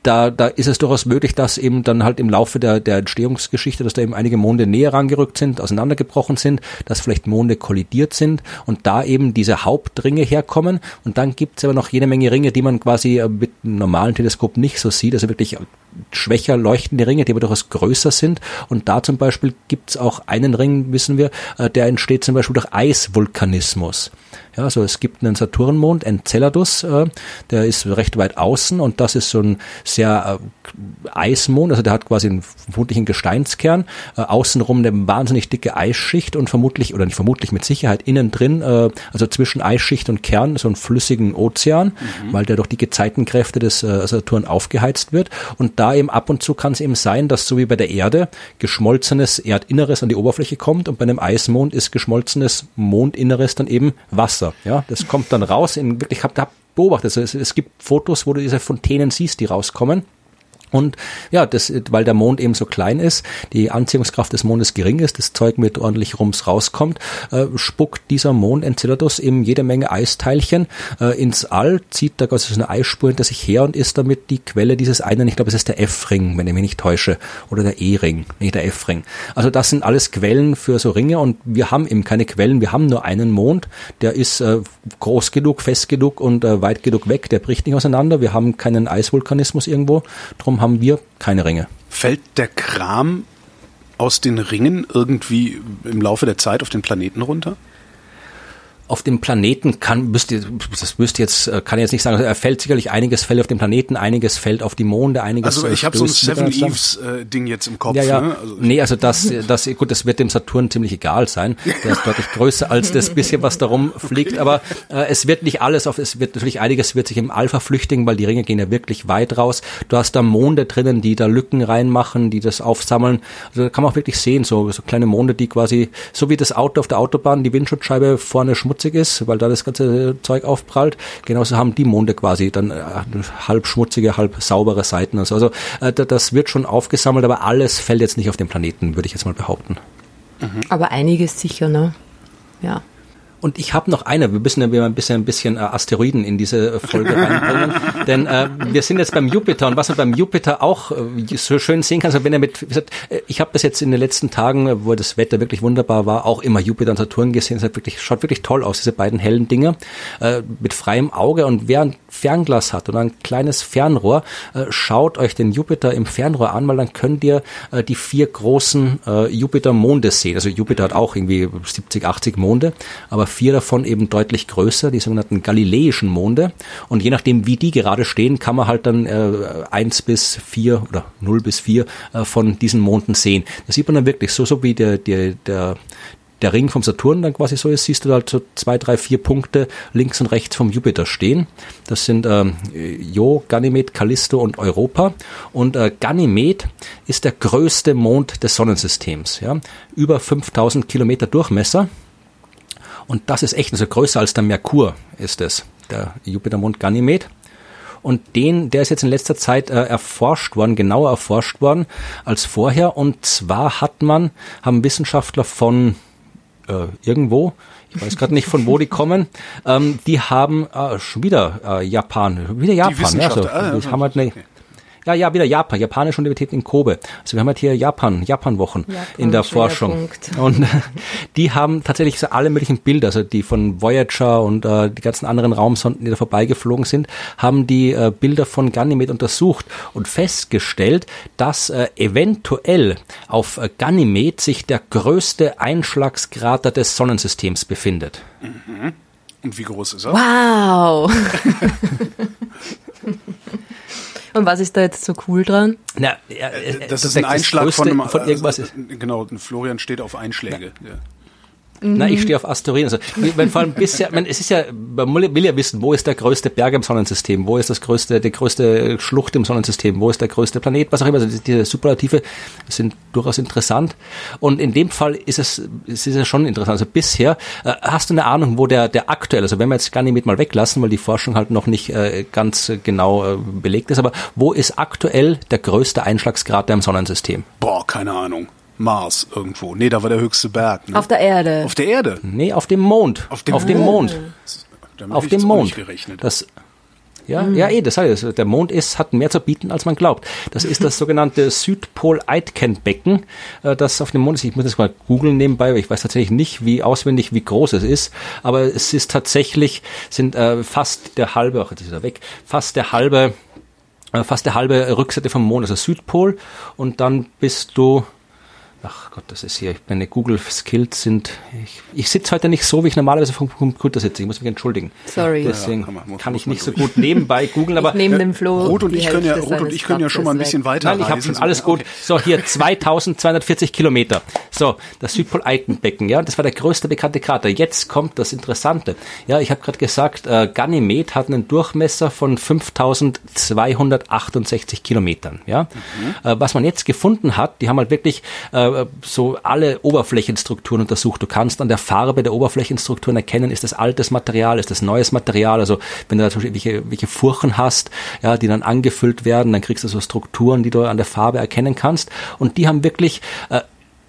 da, da ist es durchaus möglich, dass eben dann halt im Laufe der, der Entstehungsgeschichte, dass da eben einige Monde näher rangerückt sind, auseinandergebrochen sind, dass vielleicht Monde kollidiert sind und da eben diese Hauptringe herkommen. Und dann gibt es aber noch jede Menge Ringe, die man quasi äh, mit einem normalen Teleskop nicht so sieht. Also wirklich schwächer leuchtende Ringe, die aber durchaus größer sind. Und da zum Beispiel gibt es auch einen Ring, wissen wir, äh, der entsteht zum Beispiel durch Eisvulkanismus. Ja, also es gibt einen Saturnmond, Enceladus, äh, der ist recht weit außen und das ist so ein sehr äh, Eismond, also der hat quasi einen, vermutlich einen Gesteinskern, äh, außenrum eine wahnsinnig dicke Eisschicht und vermutlich, oder nicht vermutlich, mit Sicherheit innen drin, äh, also zwischen Eisschicht und Kern, so einen flüssigen Ozean, mhm. weil der durch die Gezeitenkräfte des äh, Saturn aufgeheizt wird und da eben ab und zu kann es eben sein, dass so wie bei der Erde geschmolzenes Erdinneres an die Oberfläche kommt und bei einem Eismond ist geschmolzenes Mondinneres dann eben Wasser. Wasser. Ja, das kommt dann raus. In wirklich, hab, hab beobachtet. Es, es gibt Fotos, wo du diese Fontänen siehst, die rauskommen. Und ja, das, weil der Mond eben so klein ist, die Anziehungskraft des Mondes gering ist, das Zeug mit ordentlich Rums rauskommt, äh, spuckt dieser Mond Enceladus eben jede Menge Eisteilchen äh, ins All, zieht da quasi so eine Eisspur hinter sich her und ist damit die Quelle dieses einen, ich glaube, es ist der F-Ring, wenn ich mich nicht täusche, oder der E-Ring, nicht der F-Ring. Also das sind alles Quellen für so Ringe und wir haben eben keine Quellen, wir haben nur einen Mond, der ist äh, groß genug, fest genug und äh, weit genug weg, der bricht nicht auseinander, wir haben keinen Eisvulkanismus irgendwo, drum haben wir keine Ringe. Fällt der Kram aus den Ringen irgendwie im Laufe der Zeit auf den Planeten runter? Auf dem Planeten kann, müsste, das müsste jetzt, äh, kann ich jetzt nicht sagen, er fällt sicherlich einiges fällt auf dem Planeten, einiges fällt auf die Monde, einiges. Also ich habe so ein Seven Eves äh, Ding jetzt im Kopf. Ja, ja. Ne? Also nee, also das, das, gut, das wird dem Saturn ziemlich egal sein. Der ist deutlich größer als das bisschen, was darum fliegt. Okay. Aber äh, es wird nicht alles auf, es wird natürlich einiges wird sich im Alpha flüchtigen, weil die Ringe gehen ja wirklich weit raus. Du hast da Monde drinnen, die da Lücken reinmachen, die das aufsammeln. Also da kann man auch wirklich sehen, so, so kleine Monde, die quasi, so wie das Auto auf der Autobahn, die Windschutzscheibe vorne schmutzig schmutzig ist, weil da das ganze Zeug aufprallt. Genauso haben die Monde quasi dann äh, halb schmutzige, halb saubere Seiten und so. Also äh, das wird schon aufgesammelt, aber alles fällt jetzt nicht auf den Planeten, würde ich jetzt mal behaupten. Mhm. Aber einiges sicher, ne? Ja. Und ich habe noch eine, wir müssen ja wieder ein bisschen, ein bisschen äh, Asteroiden in diese äh, Folge reinbringen, denn äh, wir sind jetzt beim Jupiter. Und was man beim Jupiter auch äh, so schön sehen kann, also wenn er mit, wie gesagt, äh, ich habe das jetzt in den letzten Tagen, wo das Wetter wirklich wunderbar war, auch immer Jupiter und Saturn gesehen, es hat wirklich, schaut wirklich toll aus, diese beiden hellen Dinge, äh, mit freiem Auge. Und wer ein Fernglas hat oder ein kleines Fernrohr, äh, schaut euch den Jupiter im Fernrohr an, weil dann könnt ihr äh, die vier großen äh, Jupiter-Monde sehen. Also Jupiter hat auch irgendwie 70, 80 Monde, aber vier davon eben deutlich größer, die sogenannten galileischen Monde. Und je nachdem, wie die gerade stehen, kann man halt dann äh, eins bis vier oder null bis vier äh, von diesen Monden sehen. Das sieht man dann wirklich so, so wie der, der, der, der Ring vom Saturn dann quasi so ist, siehst du halt so zwei, drei, vier Punkte links und rechts vom Jupiter stehen. Das sind ähm, Jo, Ganymed, Callisto und Europa. Und äh, Ganymed ist der größte Mond des Sonnensystems. Ja? Über 5000 Kilometer Durchmesser und das ist echt, also größer als der Merkur ist es, der Jupitermond Ganymed. Und den, der ist jetzt in letzter Zeit äh, erforscht worden, genauer erforscht worden als vorher. Und zwar hat man, haben Wissenschaftler von äh, irgendwo, ich weiß gerade nicht von wo die kommen, ähm, die haben äh, schon wieder äh, Japan, wieder Japan, ja, also, ah, die haben halt eine, okay. Ja, ja, wieder Japan, japanische Universität in Kobe. Also wir haben halt hier Japan, Japan-Wochen Japan in der Forschung. Und die haben tatsächlich so alle möglichen Bilder, also die von Voyager und äh, die ganzen anderen Raumsonden, die da vorbeigeflogen sind, haben die äh, Bilder von Ganymed untersucht und festgestellt, dass äh, eventuell auf äh, Ganymed sich der größte Einschlagskrater des Sonnensystems befindet. Mhm. Und wie groß ist er? Wow! Und was ist da jetzt so cool dran? Na, ja, äh, das, das, ist ein Einschlag von, einem, von irgendwas. Also, genau, Florian steht auf Einschläge. Ja. Mhm. Na, ich stehe auf Asteroiden. Also, wenn vor allem bisher, man, es ist ja, man will ja wissen, wo ist der größte Berg im Sonnensystem, wo ist das größte, die größte Schlucht im Sonnensystem, wo ist der größte Planet, was auch immer. Also diese Superlative sind durchaus interessant. Und in dem Fall ist es, es ist ja schon interessant. Also bisher, äh, hast du eine Ahnung, wo der, der aktuell, also wenn wir jetzt gar nicht mit mal weglassen, weil die Forschung halt noch nicht äh, ganz genau äh, belegt ist, aber wo ist aktuell der größte Einschlagsgrad im Sonnensystem? Boah, keine Ahnung. Mars irgendwo. Nee, da war der höchste Berg. Ne? Auf der Erde. Auf der Erde? Nee, auf dem Mond. Auf dem, auf dem Mond. Auf dem Mond. Gerechnet. Das, Ja, mhm. ja, eh, das heißt, der Mond ist, hat mehr zu bieten, als man glaubt. Das ist das sogenannte Südpol-Aitken-Becken, äh, das auf dem Mond ist. Ich muss das mal googeln nebenbei, weil ich weiß tatsächlich nicht, wie auswendig, wie groß es ist. Aber es ist tatsächlich, sind äh, fast der halbe, ach, jetzt ist er weg, fast der halbe, äh, fast der halbe Rückseite vom Mond, also Südpol. Und dann bist du Ach Gott, das ist hier, meine Google-Skills sind, ich, ich sitze heute nicht so, wie ich normalerweise vom Computer sitze. Ich muss mich entschuldigen. Sorry. Deswegen ja, kann, man, kann ich nicht so gut nebenbei googeln, aber. neben dem Flo. Rot und ich können ja, Rot und ich können ja schon mal ein bisschen weiter Nein, ich habe schon alles gut. So, hier 2240 Kilometer. So, das Südpol-Eikenbecken, ja, das war der größte bekannte Krater. Jetzt kommt das Interessante. Ja, ich habe gerade gesagt, äh, Ganymed hat einen Durchmesser von 5268 Kilometern, ja. Mhm. Äh, was man jetzt gefunden hat, die haben halt wirklich, äh, so alle Oberflächenstrukturen untersucht. Du kannst an der Farbe der Oberflächenstrukturen erkennen, ist das altes Material, ist das neues Material. Also wenn du da zum Beispiel welche, welche Furchen hast, ja, die dann angefüllt werden, dann kriegst du so Strukturen, die du an der Farbe erkennen kannst. Und die haben wirklich äh,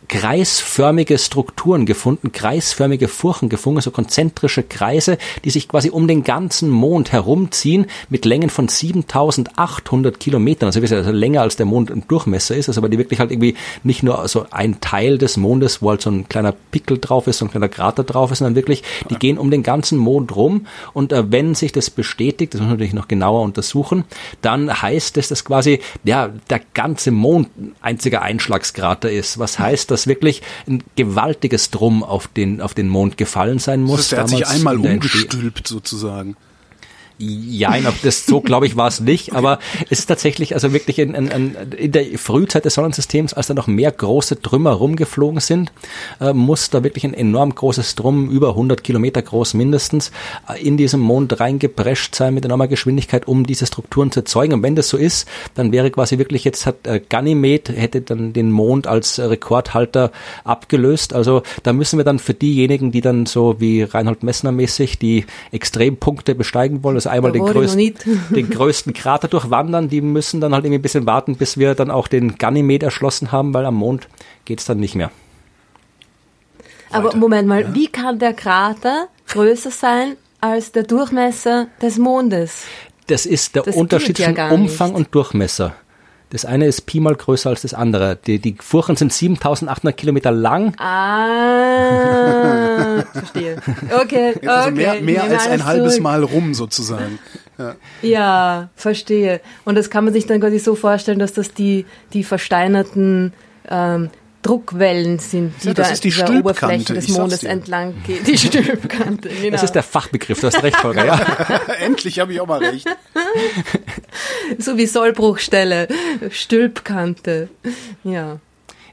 kreisförmige Strukturen gefunden, kreisförmige Furchen gefunden, so konzentrische Kreise, die sich quasi um den ganzen Mond herumziehen mit Längen von 7800 Kilometern. Also, also länger als der Mond im Durchmesser ist, also aber die wirklich halt irgendwie nicht nur so ein Teil des Mondes, wo halt so ein kleiner Pickel drauf ist, so ein kleiner Krater drauf ist, sondern wirklich, die gehen um den ganzen Mond rum und äh, wenn sich das bestätigt, das muss man natürlich noch genauer untersuchen, dann heißt es, dass quasi, ja, der ganze Mond ein einziger Einschlagskrater ist. Was heißt, dass wirklich ein gewaltiges Drum auf den, auf den Mond gefallen sein muss. Das heißt, er hat sich einmal umgestülpt sozusagen. Ja, das so glaube ich war es nicht, aber es ist tatsächlich also wirklich in, in, in der Frühzeit des Sonnensystems, als da noch mehr große Trümmer rumgeflogen sind, äh, muss da wirklich ein enorm großes Drum, über 100 Kilometer groß mindestens, äh, in diesem Mond reingeprescht sein mit enormer Geschwindigkeit, um diese Strukturen zu erzeugen. Und wenn das so ist, dann wäre quasi wirklich jetzt hat äh, Ganymed hätte dann den Mond als Rekordhalter abgelöst. Also da müssen wir dann für diejenigen, die dann so wie Reinhold Messner mäßig die Extrempunkte besteigen wollen, also einmal den größten, den größten Krater durchwandern. Die müssen dann halt irgendwie ein bisschen warten, bis wir dann auch den Ganymed erschlossen haben, weil am Mond geht es dann nicht mehr. Aber Moment mal, ja? wie kann der Krater größer sein als der Durchmesser des Mondes? Das ist der das Unterschied zwischen ja Umfang nicht. und Durchmesser. Das eine ist Pi mal größer als das andere. Die, die Furchen sind 7800 Kilometer lang. Ah, verstehe. Okay, okay. Also mehr, mehr als ein halbes zurück. Mal rum sozusagen. Ja. ja, verstehe. Und das kann man sich dann quasi so vorstellen, dass das die, die versteinerten ähm, Druckwellen sind, die ja, da ist die dieser Oberfläche des Mondes entlang gehen. Die Stülpkante, genau. Das ist der Fachbegriff, du hast recht, Holger, ja. Endlich habe ich auch mal recht. so wie Sollbruchstelle, Stülpkante, ja.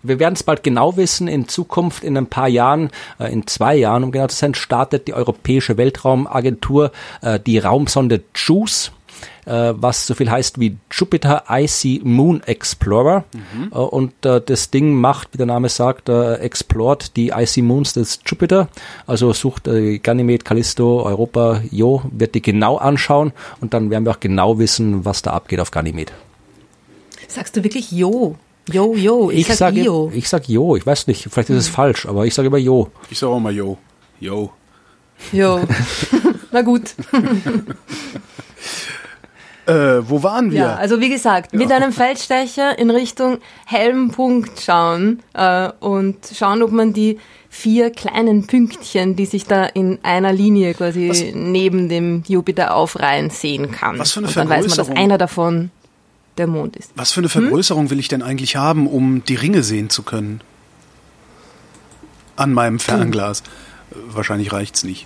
Wir werden es bald genau wissen. In Zukunft, in ein paar Jahren, äh, in zwei Jahren, um genau zu sein, startet die Europäische Weltraumagentur äh, die Raumsonde JUICE äh, was so viel heißt wie Jupiter Icy Moon Explorer. Mhm. Äh, und äh, das Ding macht, wie der Name sagt, äh, explored die Icy Moons des Jupiter. Also sucht äh, Ganymed, Callisto, Europa, Jo, wird die genau anschauen und dann werden wir auch genau wissen, was da abgeht auf Ganymed. Sagst du wirklich Jo? Jo, Jo, ich, ich sag sage, Jo. Ich sag Jo, ich weiß nicht, vielleicht ist es hm. falsch, aber ich sage immer Jo. Ich sage auch mal Jo. Jo. Jo. Na gut. Äh, wo waren wir? Ja, also wie gesagt, mit einem Feldstecher in Richtung hellen Punkt schauen äh, und schauen, ob man die vier kleinen Pünktchen, die sich da in einer Linie quasi was, neben dem Jupiter aufreihen, sehen kann. Was für eine und dann weiß man, dass einer davon der Mond ist. Was für eine hm? Vergrößerung hm? will ich denn eigentlich haben, um die Ringe sehen zu können? An meinem Fernglas. Hm. Wahrscheinlich reicht's nicht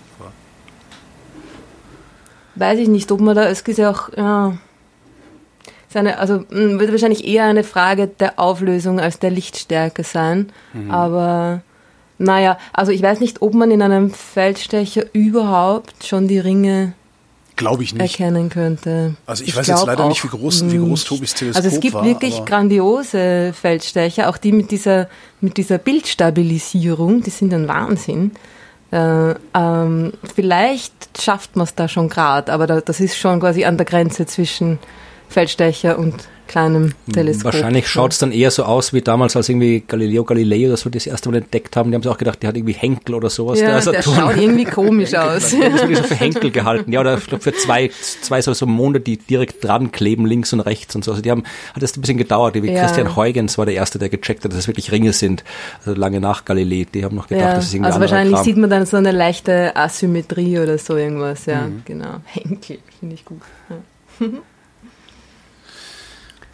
weiß ich nicht, ob man da, es ist ja auch, ja, seine, also hm, wird wahrscheinlich eher eine Frage der Auflösung als der Lichtstärke sein. Mhm. Aber naja, also ich weiß nicht, ob man in einem Feldstecher überhaupt schon die Ringe Glaube ich nicht. erkennen könnte. Also ich, ich weiß jetzt leider nicht, wie groß, wie groß Tobis Teleskop war. Also es gibt war, wirklich grandiose Feldstecher, auch die mit dieser, mit dieser Bildstabilisierung, die sind ein Wahnsinn. Äh, ähm, vielleicht schafft man es da schon gerade, aber da, das ist schon quasi an der Grenze zwischen, Feldstecher und kleinem Teleskop. Wahrscheinlich schaut es dann eher so aus wie damals, als irgendwie Galileo Galilei oder so das erste Mal entdeckt haben. Die haben sich auch gedacht, der hat irgendwie Henkel oder sowas. Ja, der, der schaut irgendwie komisch aus. Das wurde so für Henkel gehalten. Ja, oder für zwei, zwei so, so Monde, die direkt dran kleben, links und rechts und so. Also die haben, hat das ein bisschen gedauert. Wie ja. Christian Huygens war der Erste, der gecheckt hat, dass es wirklich Ringe sind. Also lange nach Galilei. Die haben noch gedacht, ja, das ist irgendwie Also wahrscheinlich Kram. sieht man dann so eine leichte Asymmetrie oder so irgendwas. Ja, mhm. genau. Henkel, finde ich gut. Ja.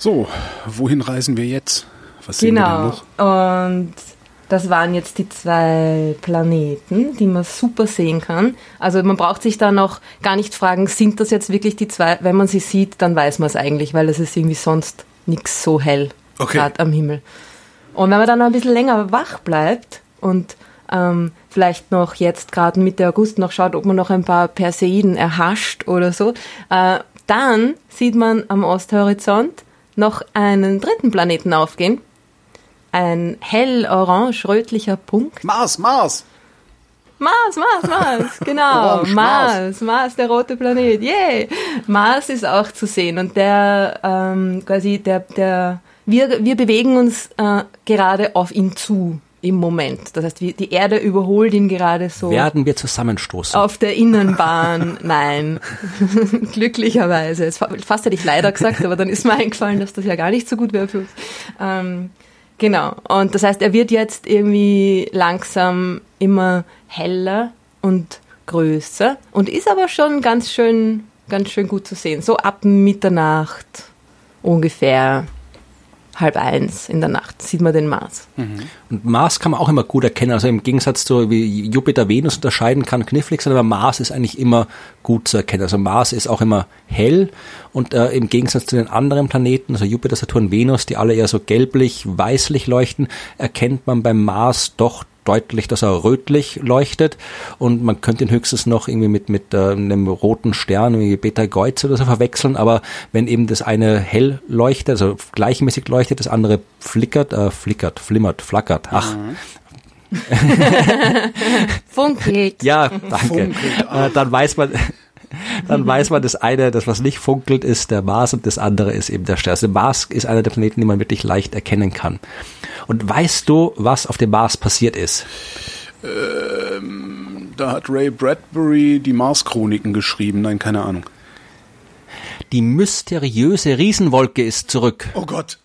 So, wohin reisen wir jetzt? Was sehen genau. wir denn noch? Und das waren jetzt die zwei Planeten, die man super sehen kann. Also man braucht sich da noch gar nicht fragen, sind das jetzt wirklich die zwei? Wenn man sie sieht, dann weiß man es eigentlich, weil es ist irgendwie sonst nichts so hell okay. gerade am Himmel. Und wenn man dann noch ein bisschen länger wach bleibt und ähm, vielleicht noch jetzt gerade Mitte August noch schaut, ob man noch ein paar Perseiden erhascht oder so, äh, dann sieht man am Osthorizont noch einen dritten Planeten aufgehen. Ein hell orange-rötlicher Punkt. Mars, Mars! Mars, Mars, Mars, genau. Orange, Mars, Mars, der rote Planet, yay! Mars ist auch zu sehen und der ähm, quasi der der wir wir bewegen uns äh, gerade auf ihn zu im Moment. Das heißt, die Erde überholt ihn gerade so. Werden wir zusammenstoßen? Auf der Innenbahn, nein. Glücklicherweise. Fast hätte ich leider gesagt, aber dann ist mir eingefallen, dass das ja gar nicht so gut wäre für uns. Ähm, genau. Und das heißt, er wird jetzt irgendwie langsam immer heller und größer und ist aber schon ganz schön, ganz schön gut zu sehen. So ab Mitternacht ungefähr halb eins in der Nacht sieht man den Mars. Mhm. Und Mars kann man auch immer gut erkennen. Also im Gegensatz zu wie Jupiter, Venus unterscheiden kann knifflig sein, aber Mars ist eigentlich immer gut zu erkennen. Also Mars ist auch immer hell und äh, im Gegensatz zu den anderen Planeten, also Jupiter, Saturn, Venus, die alle eher so gelblich, weißlich leuchten, erkennt man beim Mars doch deutlich, dass er rötlich leuchtet und man könnte ihn höchstens noch irgendwie mit, mit äh, einem roten Stern, wie Beta Geuze oder so verwechseln, aber wenn eben das eine hell leuchtet, also gleichmäßig leuchtet, das andere flickert, äh, flickert, flimmert, flackert, ach, mhm. Funkelt. Ja, danke. Äh, dann weiß man, dann weiß man, das eine, das was nicht funkelt, ist der Mars und das andere ist eben der Stern. Also Mars ist einer der Planeten, die man wirklich leicht erkennen kann. Und weißt du, was auf dem Mars passiert ist? Ähm, da hat Ray Bradbury die Mars-Chroniken geschrieben. Nein, keine Ahnung. Die mysteriöse Riesenwolke ist zurück. Oh Gott.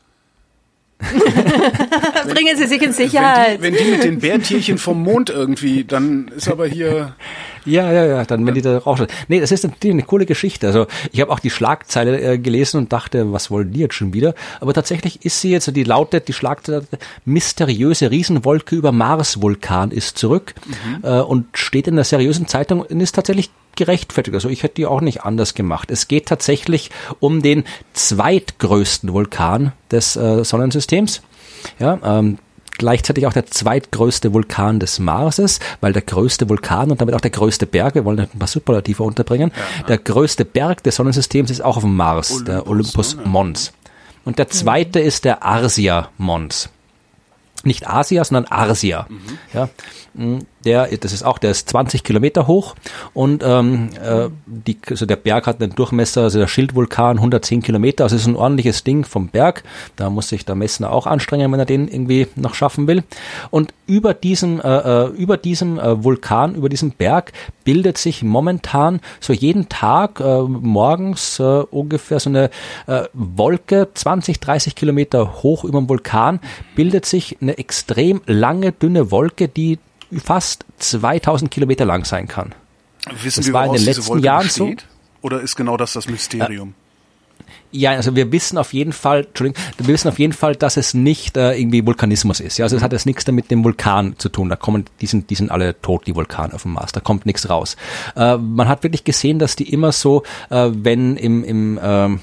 Bringen Sie sich in Sicherheit. Wenn die, wenn die, mit den Bärtierchen vom Mond irgendwie, dann ist aber hier. Ja, ja, ja, dann wenn die da rausschauen. Nee, das ist natürlich eine coole Geschichte. Also ich habe auch die Schlagzeile äh, gelesen und dachte, was wollen die jetzt schon wieder? Aber tatsächlich ist sie jetzt, die lautet, die Schlagzeile, mysteriöse Riesenwolke über Mars-Vulkan ist zurück mhm. äh, und steht in der seriösen Zeitung und ist tatsächlich gerechtfertigt. Also ich hätte die auch nicht anders gemacht. Es geht tatsächlich um den zweitgrößten Vulkan des äh, Sonnensystems. Ja, ähm, gleichzeitig auch der zweitgrößte Vulkan des Marses, weil der größte Vulkan und damit auch der größte Berg, wir wollen ein paar Superlative unterbringen, ja, der größte Berg des Sonnensystems ist auch auf dem Mars, Olympus, der Olympus Mons. Und der zweite ist der Arsia Mons. Nicht Asia, sondern Arsia. Mhm. Ja, der, das ist auch, der ist 20 Kilometer hoch und ähm, äh, die, also der Berg hat einen Durchmesser, also der Schildvulkan 110 Kilometer, also ist ein ordentliches Ding vom Berg. Da muss sich der Messner auch anstrengen, wenn er den irgendwie noch schaffen will. Und über diesem, äh, äh, über diesem äh, Vulkan, über diesem Berg bildet sich momentan so jeden Tag äh, morgens äh, ungefähr so eine äh, Wolke, 20, 30 Kilometer hoch über dem Vulkan, bildet sich eine extrem lange, dünne Wolke, die fast 2000 Kilometer lang sein kann. Wissen das wir, war in den letzten Jahren besteht? so. Oder ist genau das das Mysterium? Ja, also wir wissen auf jeden Fall, Entschuldigung, wir wissen auf jeden Fall, dass es nicht äh, irgendwie Vulkanismus ist. Ja, also es hat jetzt nichts damit dem Vulkan zu tun. Da kommen, die sind, die sind alle tot, die Vulkane auf dem Mars. Da kommt nichts raus. Äh, man hat wirklich gesehen, dass die immer so, äh, wenn im, im ähm,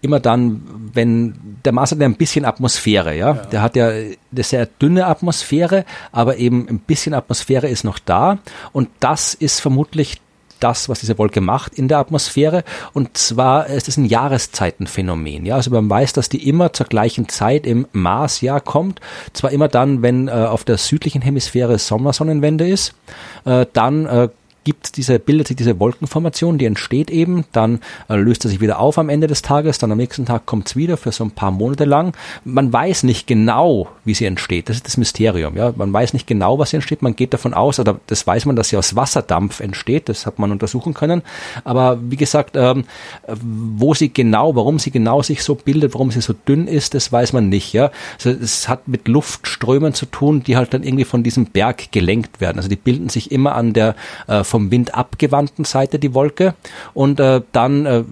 immer dann, wenn der Mars hat ja ein bisschen Atmosphäre, ja? ja. Der hat ja eine sehr dünne Atmosphäre, aber eben ein bisschen Atmosphäre ist noch da und das ist vermutlich das, was diese Wolke macht in der Atmosphäre. Und zwar ist es ein Jahreszeitenphänomen. Ja, also man weiß, dass die immer zur gleichen Zeit im Marsjahr kommt. Zwar immer dann, wenn äh, auf der südlichen Hemisphäre Sommersonnenwende ist, äh, dann äh, gibt diese, bildet sich diese Wolkenformation, die entsteht eben, dann äh, löst er sich wieder auf am Ende des Tages, dann am nächsten Tag kommt es wieder für so ein paar Monate lang. Man weiß nicht genau, wie sie entsteht. Das ist das Mysterium. Ja, man weiß nicht genau, was sie entsteht. Man geht davon aus, oder das weiß man, dass sie aus Wasserdampf entsteht. Das hat man untersuchen können. Aber wie gesagt, ähm, wo sie genau, warum sie genau sich so bildet, warum sie so dünn ist, das weiß man nicht. Ja, also es hat mit Luftströmen zu tun, die halt dann irgendwie von diesem Berg gelenkt werden. Also die bilden sich immer an der äh, vom Wind abgewandten Seite die Wolke und äh, dann äh,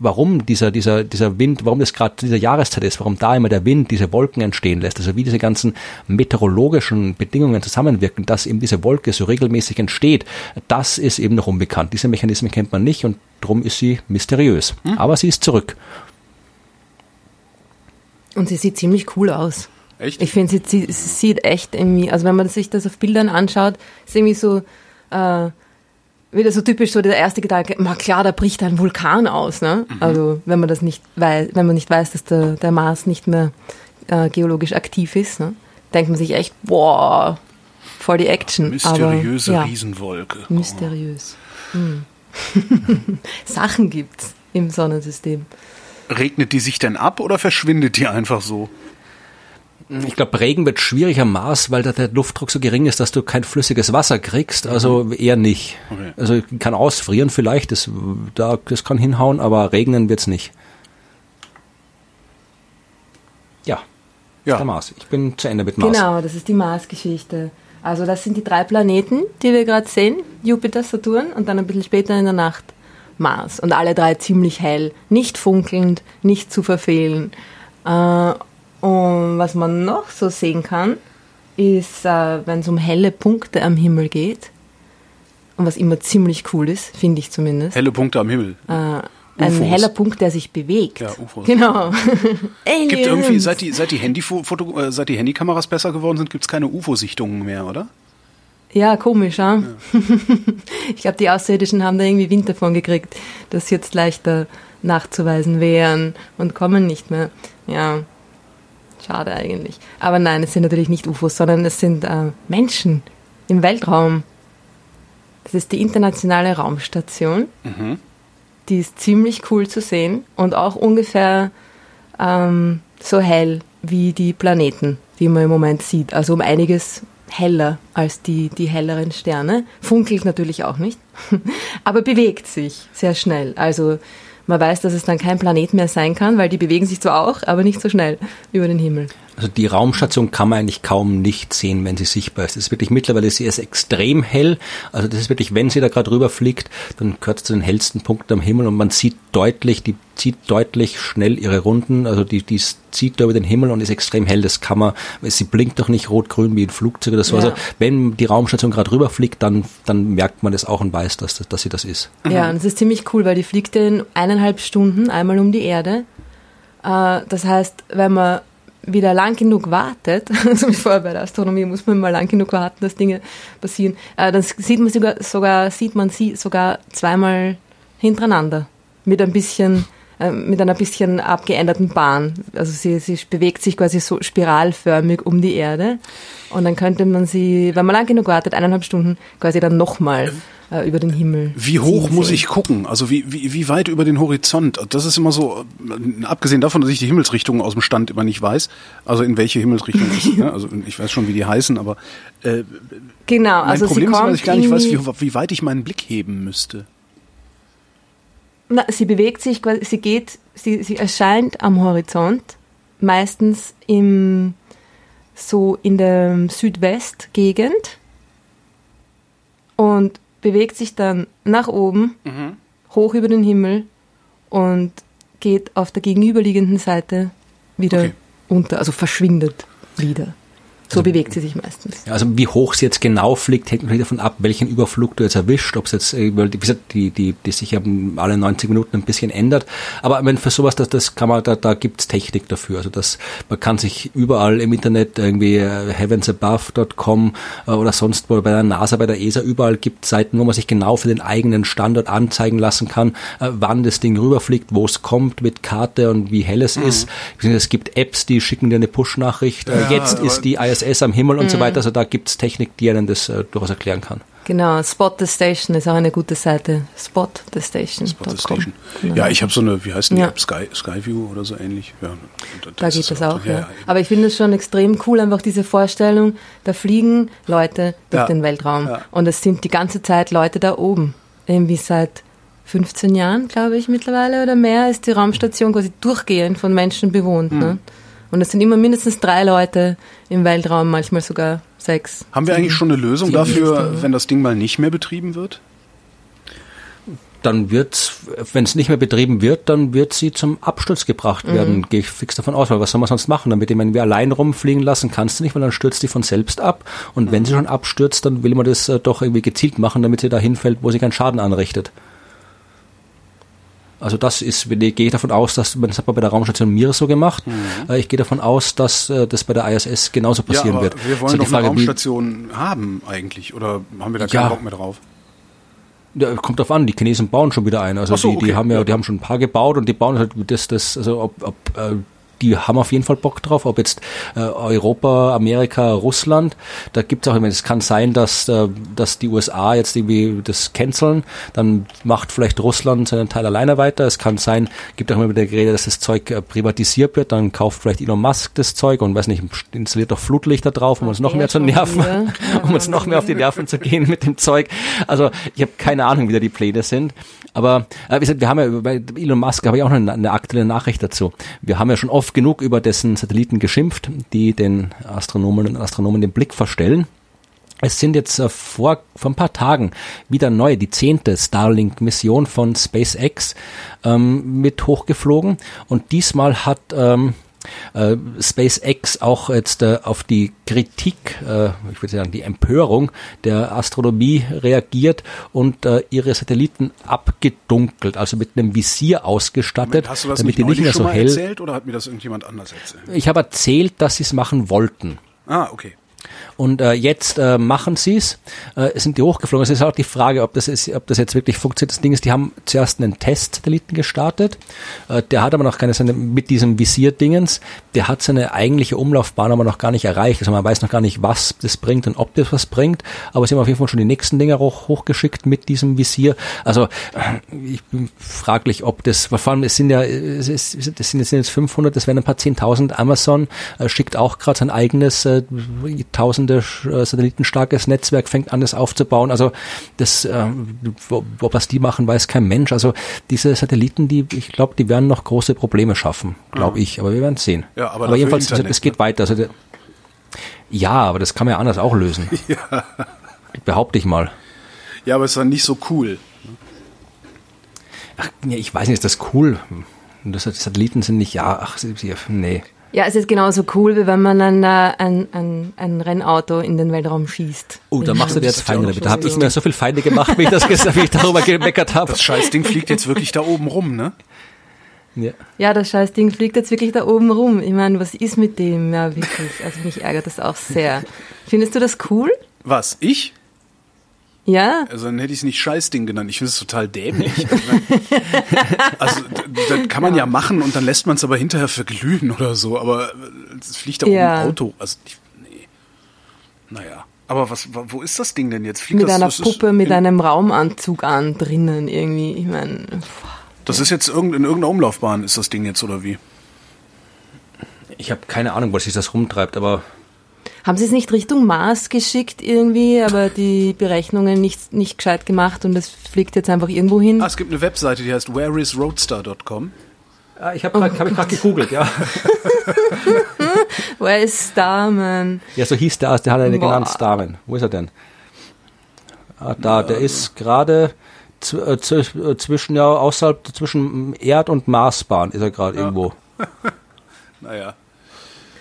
warum dieser, dieser, dieser Wind, warum das gerade dieser Jahreszeit ist, warum da immer der Wind diese Wolken entstehen lässt, also wie diese ganzen meteorologischen Bedingungen zusammenwirken, dass eben diese Wolke so regelmäßig entsteht, das ist eben noch unbekannt. Diese Mechanismen kennt man nicht und darum ist sie mysteriös. Hm? Aber sie ist zurück. Und sie sieht ziemlich cool aus. Echt? Ich finde, sie, sie, sieht echt irgendwie, also wenn man sich das auf Bildern anschaut, ist irgendwie so, äh, wieder so typisch so der erste Gedanke, na klar, da bricht ein Vulkan aus, ne? Mhm. Also wenn man das nicht weiß, wenn man nicht weiß, dass der, der Mars nicht mehr äh, geologisch aktiv ist, ne? denkt man sich echt, boah, voll die Action. Mysteriöse Aber, ja, Riesenwolke. Mysteriös. Mhm. Sachen gibt's im Sonnensystem. Regnet die sich denn ab oder verschwindet die einfach so? Ich glaube, Regen wird schwierig am Mars, weil da der Luftdruck so gering ist, dass du kein flüssiges Wasser kriegst. Also mhm. eher nicht. Okay. Also kann ausfrieren vielleicht, das, da, das kann hinhauen, aber regnen wird's nicht. Ja, ja. der Mars. Ich bin zu Ende mit Mars. Genau, das ist die Mars-Geschichte. Also das sind die drei Planeten, die wir gerade sehen. Jupiter, Saturn und dann ein bisschen später in der Nacht Mars. Und alle drei ziemlich hell, nicht funkelnd, nicht zu verfehlen. Und was man noch so sehen kann, ist, äh, wenn es um helle Punkte am Himmel geht, und was immer ziemlich cool ist, finde ich zumindest. Helle Punkte am Himmel. Äh, ein heller Punkt, der sich bewegt. Ja, UFOs. Genau. gibt irgendwie, seit die, seit die, Handyfoto, äh, seit die Handykameras besser geworden sind, gibt es keine UFO-Sichtungen mehr, oder? Ja, komisch, ja. ja. ich glaube, die Außerirdischen haben da irgendwie Wind davon gekriegt, dass sie jetzt leichter nachzuweisen wären und kommen nicht mehr. Ja, Schade eigentlich. Aber nein, es sind natürlich nicht UFOs, sondern es sind äh, Menschen im Weltraum. Das ist die internationale Raumstation. Mhm. Die ist ziemlich cool zu sehen und auch ungefähr ähm, so hell wie die Planeten, die man im Moment sieht. Also um einiges heller als die, die helleren Sterne. Funkelt natürlich auch nicht, aber bewegt sich sehr schnell. Also man weiß, dass es dann kein Planet mehr sein kann, weil die bewegen sich zwar auch, aber nicht so schnell über den Himmel. Also die Raumstation kann man eigentlich kaum nicht sehen, wenn sie sichtbar ist. Es ist wirklich mittlerweile, sie ist extrem hell. Also das ist wirklich, wenn sie da gerade rüber fliegt, dann gehört es zu den hellsten Punkten am Himmel und man sieht deutlich, die zieht deutlich schnell ihre Runden. Also die, die zieht da über den Himmel und ist extrem hell. Das kann man, sie blinkt doch nicht rot-grün wie ein Flugzeug oder so. Ja. Also wenn die Raumstation gerade rüberfliegt, dann, dann merkt man das auch und weiß, dass, dass sie das ist. Ja, und es ist ziemlich cool, weil die fliegt in eineinhalb Stunden einmal um die Erde. Äh, das heißt, wenn man wieder lang genug wartet, so wie vorher bei der Astronomie muss man mal lang genug warten, dass Dinge passieren, äh, dann sieht man sogar, sogar, sieht man sie sogar zweimal hintereinander mit ein bisschen äh, mit einer bisschen abgeänderten Bahn. Also sie, sie bewegt sich quasi so spiralförmig um die Erde und dann könnte man sie, wenn man lang genug wartet, eineinhalb Stunden, quasi dann nochmal äh, über den Himmel. Wie hoch muss ich gucken? Also wie, wie, wie weit über den Horizont? Das ist immer so, äh, abgesehen davon, dass ich die Himmelsrichtungen aus dem Stand immer nicht weiß, also in welche Himmelsrichtung ist, ne? also ich weiß schon, wie die heißen, aber äh, genau, mein also Problem ist, dass ich gar nicht weiß, wie, wie weit ich meinen Blick heben müsste. Na, sie bewegt sich, sie geht, sie, sie erscheint am Horizont, meistens im, so in der Südwestgegend und bewegt sich dann nach oben, mhm. hoch über den Himmel und geht auf der gegenüberliegenden Seite wieder okay. unter, also verschwindet wieder. So also, bewegt sie sich meistens. Ja, also wie hoch sie jetzt genau fliegt, hängt natürlich davon ab, welchen Überflug du jetzt erwischt, ob es jetzt, äh, weil wie gesagt, die, die, die sich ja alle 90 Minuten ein bisschen ändert. Aber wenn für sowas, das, das kann man, da, da gibt's Technik dafür. Also das, man kann sich überall im Internet irgendwie äh, heavensabove.com äh, oder sonst wo bei der NASA, bei der ESA, überall gibt Seiten, wo man sich genau für den eigenen Standort anzeigen lassen kann, wann das Ding rüberfliegt, wo es kommt mit Karte und wie hell es mhm. ist. Es gibt Apps, die schicken dir eine Push-Nachricht. Ja, jetzt ist die IS ISS am Himmel und mhm. so weiter. Also da gibt es Technik, die einen das äh, durchaus erklären kann. Genau, Spot the Station ist auch eine gute Seite. Spot the Station. Spot the Station. Genau. Ja, ich habe so eine, wie heißt die ja. App? Sky, Skyview oder so ähnlich. Ja, da geht das auch, ja. ja. Aber ich finde es schon extrem cool, einfach diese Vorstellung, da fliegen Leute durch ja. den Weltraum. Und es sind die ganze Zeit Leute da oben. Irgendwie seit 15 Jahren, glaube ich, mittlerweile oder mehr, ist die Raumstation quasi durchgehend von Menschen bewohnt. Mhm. Ne? Und es sind immer mindestens drei Leute im Weltraum, manchmal sogar sechs. Haben wir eigentlich schon eine Lösung dafür, wenn das Ding mal nicht mehr betrieben wird? Dann wird, wenn es nicht mehr betrieben wird, dann wird sie zum Absturz gebracht mhm. werden. Gehe ich fix davon aus, weil was soll man sonst machen? Damit wenn wir allein rumfliegen lassen, kannst du nicht, weil dann stürzt die von selbst ab. Und mhm. wenn sie schon abstürzt, dann will man das äh, doch irgendwie gezielt machen, damit sie da hinfällt, wo sie keinen Schaden anrichtet. Also das ist, gehe ich davon aus, dass das hat man bei der Raumstation Mir so gemacht. Mhm. Äh, ich gehe davon aus, dass äh, das bei der ISS genauso passieren ja, wird. Wir wollen so doch Frage, eine Raumstation haben eigentlich, oder haben wir da keinen ja, Bock mehr drauf? Ja, kommt drauf an, die Chinesen bauen schon wieder ein. Also so, die, die okay. haben ja, die haben schon ein paar gebaut und die bauen halt das, das, also ob, ob äh, die haben auf jeden Fall Bock drauf, ob jetzt äh, Europa, Amerika, Russland, da gibt es auch immer, es kann sein, dass, äh, dass die USA jetzt irgendwie das canceln, dann macht vielleicht Russland seinen Teil alleine weiter, es kann sein, gibt auch immer wieder Gerede, dass das Zeug äh, privatisiert wird, dann kauft vielleicht Elon Musk das Zeug und weiß nicht, installiert doch Flutlichter drauf, um uns noch mehr zu nerven, um uns noch mehr auf die Nerven zu gehen mit dem Zeug. Also ich habe keine Ahnung, wie da die Pläne sind, aber äh, wie gesagt, wir haben ja bei Elon Musk habe ich auch noch eine, eine aktuelle Nachricht dazu. Wir haben ja schon oft genug über dessen Satelliten geschimpft, die den Astronomen und Astronomen den Blick verstellen. Es sind jetzt äh, vor, vor ein paar Tagen wieder neu, die zehnte Starlink-Mission von SpaceX ähm, mit hochgeflogen und diesmal hat ähm, äh, SpaceX auch jetzt äh, auf die Kritik, äh, ich würde sagen die Empörung der Astronomie reagiert und äh, ihre Satelliten abgedunkelt, also mit einem Visier ausgestattet, Moment, hast du das damit nicht die nicht mehr so hell. Erzählt, oder hat mir das irgendjemand anders erzählt? Ich habe erzählt, dass sie es machen wollten. Ah, okay. Und äh, jetzt äh, machen sie es, äh, sind die hochgeflogen. Es ist auch die Frage, ob das, ist, ob das jetzt wirklich funktioniert. Das Ding ist, die haben zuerst einen Test-Satelliten gestartet. Äh, der hat aber noch keine, seine, mit diesem Visierdingens, der hat seine eigentliche Umlaufbahn aber noch gar nicht erreicht. Also man weiß noch gar nicht, was das bringt und ob das was bringt. Aber sie haben auf jeden Fall schon die nächsten Dinger hoch, hochgeschickt mit diesem Visier. Also äh, ich bin fraglich, ob das, vor allem es sind ja, es, ist, das sind jetzt 500, das wären ein paar 10.000. Amazon äh, schickt auch gerade sein eigenes äh, tausende äh, satellitenstarkes Netzwerk fängt an, das aufzubauen. Also das, äh, wo, was die machen, weiß kein Mensch. Also diese Satelliten, die, ich glaube, die werden noch große Probleme schaffen, glaube ja. ich. Aber wir werden sehen. Ja, aber, aber jedenfalls, Internet, es geht ne? weiter. Also der, ja, aber das kann man ja anders auch lösen. ja. Behaupte ich mal. Ja, aber es ist dann nicht so cool. Ach, ich weiß nicht, ist das cool? Das, Satelliten sind nicht, ja, ach, nee. Ja, es ist genauso cool, wie wenn man ein, ein, ein, ein Rennauto in den Weltraum schießt. Oh, da machst du dir jetzt Feinde damit. Da habe ich mir so viel Feinde gemacht, wie ich, das, wie ich darüber gemeckert habe. Das Scheißding fliegt jetzt wirklich da oben rum, ne? Ja. ja, das Scheißding fliegt jetzt wirklich da oben rum. Ich meine, was ist mit dem? Ja, wirklich. Also mich ärgert das auch sehr. Findest du das cool? Was? Ich? Ja. Also dann hätte ich es nicht Scheißding genannt. Ich finde es total dämlich. also das kann man ja. ja machen und dann lässt man es aber hinterher verglühen oder so. Aber es fliegt da ja. oben Auto. Also nee. Naja. Aber was, wo ist das Ding denn jetzt? Fliegt mit das, einer das Puppe mit einem Raumanzug an drinnen irgendwie. Ich meine. Das ist jetzt irgend, in irgendeiner Umlaufbahn ist das Ding jetzt oder wie? Ich habe keine Ahnung, wo sich das rumtreibt, aber haben Sie es nicht Richtung Mars geschickt irgendwie, aber die Berechnungen nicht, nicht gescheit gemacht und es fliegt jetzt einfach irgendwo hin? Ah, es gibt eine Webseite, die heißt whereisroadster.com. Ah, ich habe oh hab gerade gegoogelt, ja. Where is Starman? Ja, so hieß der, der hat eine Boah. genannt, Starman. Wo ist er denn? Ah, da, der ist gerade äh, äh, zwischen, ja, außerhalb, zwischen Erd- und Marsbahn ist er gerade ja. irgendwo. naja.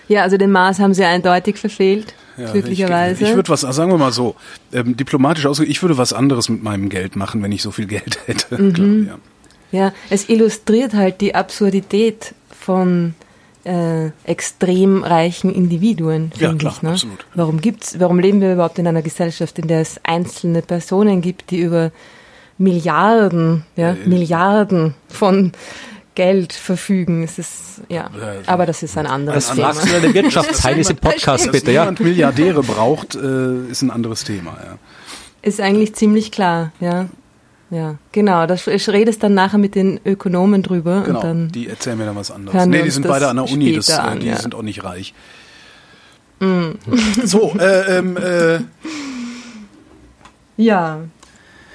Ja, also den Mars haben sie eindeutig verfehlt, ja, glücklicherweise. Ich, ich würde was, sagen wir mal so, ähm, diplomatisch ausgedrückt, ich würde was anderes mit meinem Geld machen, wenn ich so viel Geld hätte. Mhm. Glaub, ja. ja, es illustriert halt die Absurdität von äh, extrem reichen Individuen, finde ja, ich. Ne? Absolut. Warum gibt's, warum leben wir überhaupt in einer Gesellschaft, in der es einzelne Personen gibt, die über Milliarden, ja, ja Milliarden von Geld verfügen. Es ist, ja, aber das ist ein anderes Thema. Du deine Wirtschaftsteil diese Podcast bitte, ja? Dass Milliardäre braucht, äh, ist ein anderes Thema, ja. Ist eigentlich ziemlich klar, ja. Ja, genau. Das redest dann nachher mit den Ökonomen drüber. Genau, und dann die erzählen mir dann was anderes. Nee, die sind beide an der Uni, das, äh, an, die ja. sind auch nicht reich. Mm. So, äh, ähm, äh, ja.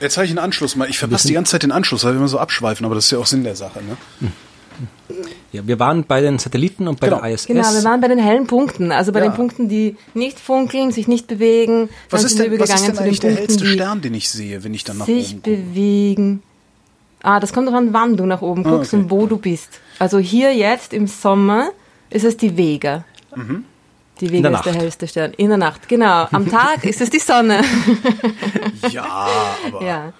Jetzt habe ich einen Anschluss mal. Ich verpasse die ganze Zeit den Anschluss, weil wir immer so abschweifen, aber das ist ja auch Sinn der Sache. Ne? Ja, wir waren bei den Satelliten und bei genau. der ISS. Genau, wir waren bei den hellen Punkten, also bei ja. den Punkten, die nicht funkeln, sich nicht bewegen. Was ist denn, was ist denn eigentlich der hellste Stern, den ich sehe, wenn ich dann nach oben Sich bewegen. Ah, das kommt doch an, wann du nach oben guckst ah, okay. und wo du bist. Also hier jetzt im Sommer ist es die Vega. Mhm. Die Vega ist der hellste Stern. In der Nacht, genau. Am Tag ist es die Sonne. ja, aber. Ja.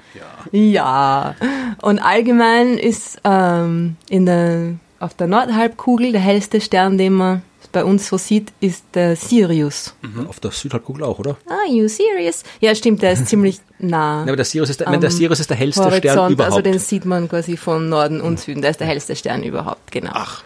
ja. ja. Und allgemein ist ähm, in der, auf der Nordhalbkugel der hellste Stern, den man bei uns so sieht, ist der Sirius. Mhm. Auf der Südhalbkugel auch, oder? Ah, you Sirius. Ja, stimmt, der ist ziemlich nah. Ja, aber der Sirius ist der, der, Sirius ist der hellste Horizont, Stern also überhaupt. Also den sieht man quasi von Norden und Süden. Der ist der hellste Stern überhaupt, genau. Ach.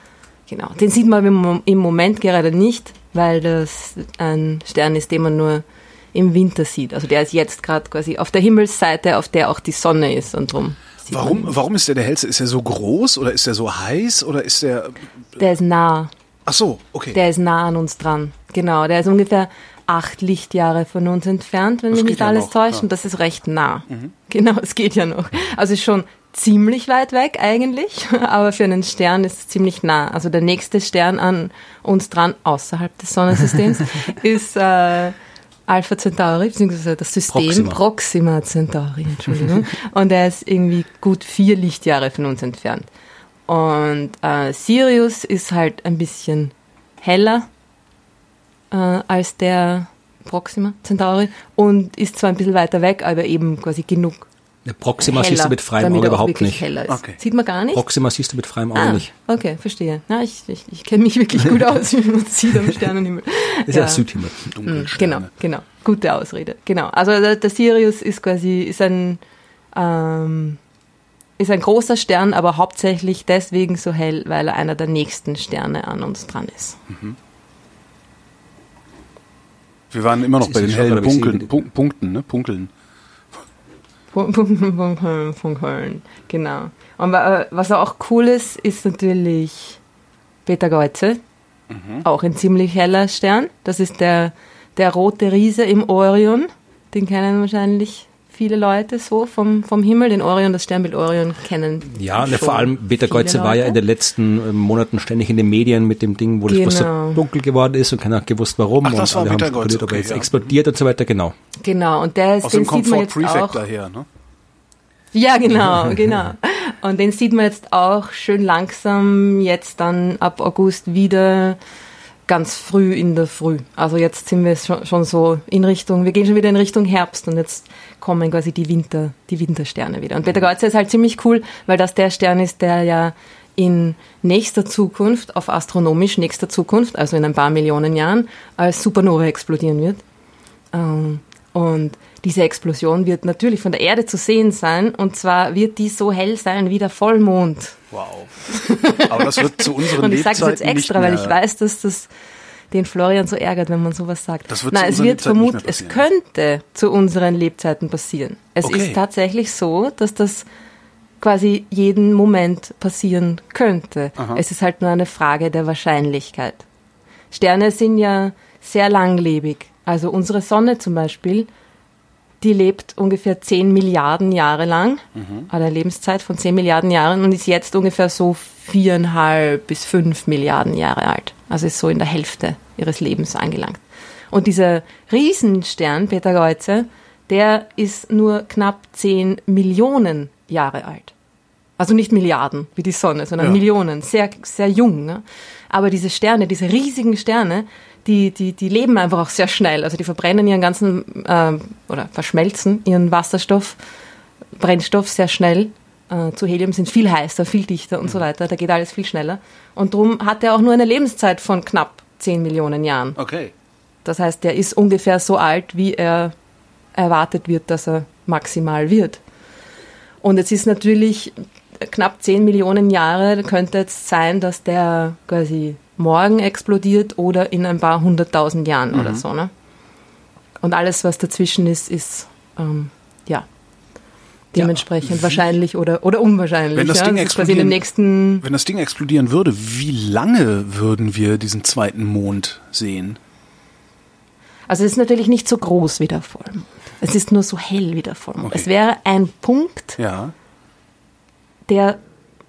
Genau. Den sieht man im Moment gerade nicht, weil das ein Stern ist, den man nur im Winter sieht. Also der ist jetzt gerade quasi auf der Himmelsseite, auf der auch die Sonne ist und drum. Warum, warum ist der der hellste? Ist er so groß oder ist er so heiß oder ist der? Der ist nah. Ach so, okay. Der ist nah an uns dran. Genau, der ist ungefähr acht Lichtjahre von uns entfernt, wenn das mich nicht alles ja täuscht. Ja. Und das ist recht nah. Mhm. Genau, es geht ja noch. Also schon ziemlich weit weg eigentlich, aber für einen Stern ist es ziemlich nah. Also der nächste Stern an uns dran, außerhalb des Sonnensystems, ist äh, Alpha Centauri, beziehungsweise das System Proxima, Proxima Centauri, Entschuldigung. und er ist irgendwie gut vier Lichtjahre von uns entfernt. Und äh, Sirius ist halt ein bisschen heller äh, als der Proxima Centauri und ist zwar ein bisschen weiter weg, aber eben quasi genug eine Proxima heller, siehst du mit freiem Auge überhaupt nicht. Okay. Sieht man gar nicht? Proxima siehst du mit freiem Auge ah, nicht. Okay, verstehe. Ja, ich ich, ich kenne mich wirklich gut aus, wie man sieht am Sternenhimmel. Das ist ja, ja Südhimmel. Mhm, genau, genau. Gute Ausrede. Genau. Also der, der Sirius ist quasi ist ein ähm, ist ein großer Stern, aber hauptsächlich deswegen so hell, weil er einer der nächsten Sterne an uns dran ist. Mhm. Wir waren immer noch bei den hellen Punkten, Punkten, ne? Punkeln. Funkeln, funkeln, genau. Und was auch cool ist, ist natürlich Beta Geuze, mhm. auch ein ziemlich heller Stern. Das ist der, der rote Riese im Orion. Den kennen wahrscheinlich viele Leute so vom, vom Himmel. Den Orion, das Sternbild Orion kennen. Ja, ne, vor allem Beta Geuze war ja in den letzten äh, Monaten ständig in den Medien mit dem Ding, wo genau. das so dunkel geworden ist und keiner hat gewusst, warum. Ach, das und war alle haben spekuliert, ob er jetzt ja. explodiert und so weiter, genau. Genau, und der ist, Aus den sieht man jetzt auch. Daher, ne? Ja, genau, genau. Und den sieht man jetzt auch schön langsam jetzt dann ab August wieder ganz früh in der Früh. Also jetzt sind wir schon so in Richtung, wir gehen schon wieder in Richtung Herbst und jetzt kommen quasi die Winter, die Wintersterne wieder. Und Beta Geuze ist halt ziemlich cool, weil das der Stern ist, der ja in nächster Zukunft, auf astronomisch nächster Zukunft, also in ein paar Millionen Jahren, als Supernova explodieren wird. Ähm, und diese Explosion wird natürlich von der Erde zu sehen sein und zwar wird die so hell sein wie der Vollmond. Wow. Aber das wird zu unseren Und ich sage das jetzt extra, weil ich weiß, dass das den Florian so ärgert, wenn man sowas sagt. Das wird Nein, es wird vermutlich, es könnte zu unseren Lebzeiten passieren. Es okay. ist tatsächlich so, dass das quasi jeden Moment passieren könnte. Aha. Es ist halt nur eine Frage der Wahrscheinlichkeit. Sterne sind ja sehr langlebig. Also unsere Sonne zum Beispiel die lebt ungefähr 10 Milliarden Jahre lang, mhm. eine Lebenszeit von 10 Milliarden Jahren und ist jetzt ungefähr so viereinhalb bis fünf Milliarden Jahre alt. Also ist so in der Hälfte ihres Lebens angelangt. Und dieser Riesenstern, Peter Geuze, der ist nur knapp 10 Millionen Jahre alt. Also nicht Milliarden wie die Sonne, sondern ja. Millionen, sehr, sehr jung. Ne? Aber diese Sterne, diese riesigen Sterne, die, die, die leben einfach auch sehr schnell. Also die verbrennen ihren ganzen äh, oder verschmelzen ihren Wasserstoff, Brennstoff sehr schnell. Äh, zu Helium sind viel heißer, viel dichter und so weiter. Da geht alles viel schneller. Und darum hat er auch nur eine Lebenszeit von knapp 10 Millionen Jahren. Okay. Das heißt, der ist ungefähr so alt, wie er erwartet wird, dass er maximal wird. Und jetzt ist natürlich knapp 10 Millionen Jahre könnte jetzt sein, dass der quasi morgen explodiert oder in ein paar hunderttausend Jahren mhm. oder so. Ne? Und alles, was dazwischen ist, ist ähm, ja dementsprechend ja, wahrscheinlich oder, oder unwahrscheinlich. Wenn das, ja? Ding explodieren, nächsten wenn das Ding explodieren würde, wie lange würden wir diesen zweiten Mond sehen? Also es ist natürlich nicht so groß wie der Vollmond. Es ist nur so hell wie der Vollmond. Okay. Es wäre ein Punkt, ja. der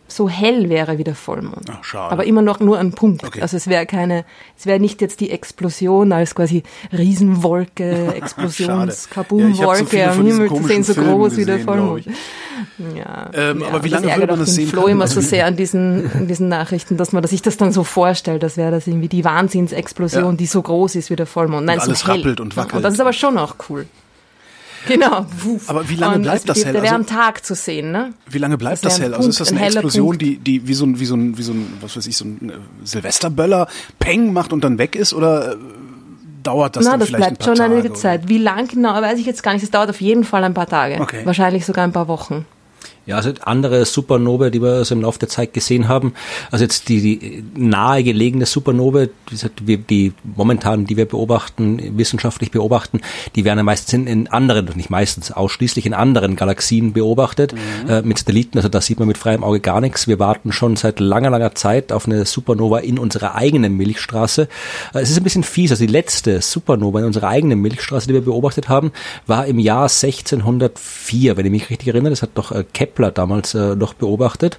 so hell wäre wie der Vollmond. Ach, schade. Aber immer noch nur ein Punkt. Okay. Also es wäre keine, es wäre nicht jetzt die Explosion als quasi Riesenwolke, Explosions-Kabum-Wolke ja, am Himmel zu sehen, so groß gesehen, wie der Vollmond. Ja, ähm, ja, aber wie lange würde man das sehen? Flo können? immer so sehr an diesen, an diesen Nachrichten, dass man sich das dann so vorstellt, das wäre das irgendwie die Wahnsinnsexplosion, ja. die so groß ist wie der Vollmond. Nein, und alles so hell. rappelt und wackelt. Und das ist aber schon auch cool. Genau. Aber wie lange bleibt und das hell? Der wäre also, am Tag zu sehen, ne? Wie lange bleibt das, das hell? Also ist das eine Explosion, die, die wie so ein, wie so ein, wie so ein, was weiß ich, so ein äh, Silvesterböller Peng macht und dann weg ist oder äh, dauert das Na, dann das vielleicht bleibt ein paar schon Tage, einige Zeit. Wie lang genau, weiß ich jetzt gar nicht. Es dauert auf jeden Fall ein paar Tage. Okay. Wahrscheinlich sogar ein paar Wochen. Ja, also andere Supernovae, die wir so im Laufe der Zeit gesehen haben, also jetzt die, die nahegelegene Supernovae, die, die momentan, die wir beobachten, wissenschaftlich beobachten, die werden ja meistens in, in anderen, nicht meistens, ausschließlich in anderen Galaxien beobachtet, mhm. äh, mit Satelliten, also da sieht man mit freiem Auge gar nichts. Wir warten schon seit langer, langer Zeit auf eine Supernova in unserer eigenen Milchstraße. Äh, es ist ein bisschen fies, also die letzte Supernova in unserer eigenen Milchstraße, die wir beobachtet haben, war im Jahr 1604, wenn ich mich richtig erinnere, das hat doch äh, Kepler Kepler damals äh, noch beobachtet.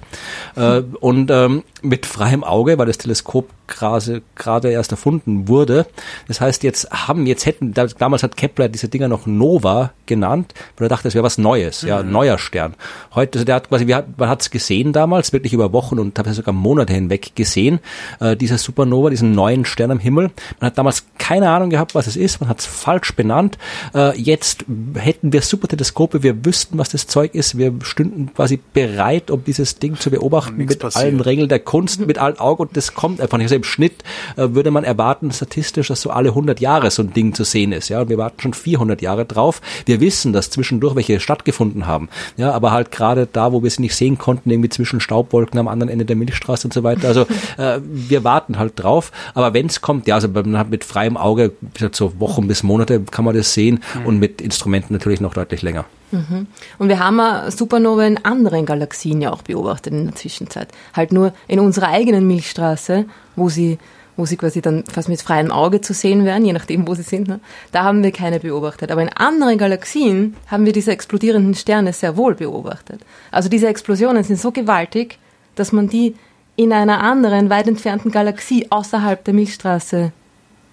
Äh, und ähm, mit freiem Auge, weil das Teleskop gerade erst erfunden wurde. Das heißt, jetzt haben, jetzt hätten, damals hat Kepler diese Dinger noch Nova genannt, weil er dachte, es wäre was Neues, ja, mhm. neuer Stern. Heute, also der hat quasi, man hat es gesehen damals, wirklich über Wochen und teilweise sogar Monate hinweg gesehen, äh, dieser Supernova, diesen neuen Stern am Himmel. Man hat damals keine Ahnung gehabt, was es ist, man hat es falsch benannt. Äh, jetzt hätten wir Superteleskope, wir wüssten, was das Zeug ist, wir stünden quasi bereit, um dieses Ding zu beobachten mit passiert. allen Regeln der Kunst, mit allen Augen und das kommt einfach nicht. Also im Schnitt äh, würde man erwarten, statistisch, dass so alle 100 Jahre so ein Ding zu sehen ist. Ja, und wir warten schon 400 Jahre drauf. Wir wissen, dass zwischendurch welche stattgefunden haben. Ja, aber halt gerade da, wo wir sie nicht sehen konnten, irgendwie zwischen Staubwolken am anderen Ende der Milchstraße und so weiter. Also äh, wir warten halt drauf. Aber wenn es kommt, ja, also mit freiem Auge, so Wochen bis Monate kann man das sehen mhm. und mit Instrumenten natürlich noch deutlich länger. Mhm. Und wir haben Supernova in anderen Galaxien ja auch beobachtet in der Zwischenzeit. Halt nur in unserer eigenen Milchstraße, wo sie, wo sie quasi dann fast mit freiem Auge zu sehen wären, je nachdem, wo sie sind. Ne? Da haben wir keine beobachtet. Aber in anderen Galaxien haben wir diese explodierenden Sterne sehr wohl beobachtet. Also diese Explosionen sind so gewaltig, dass man die in einer anderen, weit entfernten Galaxie außerhalb der Milchstraße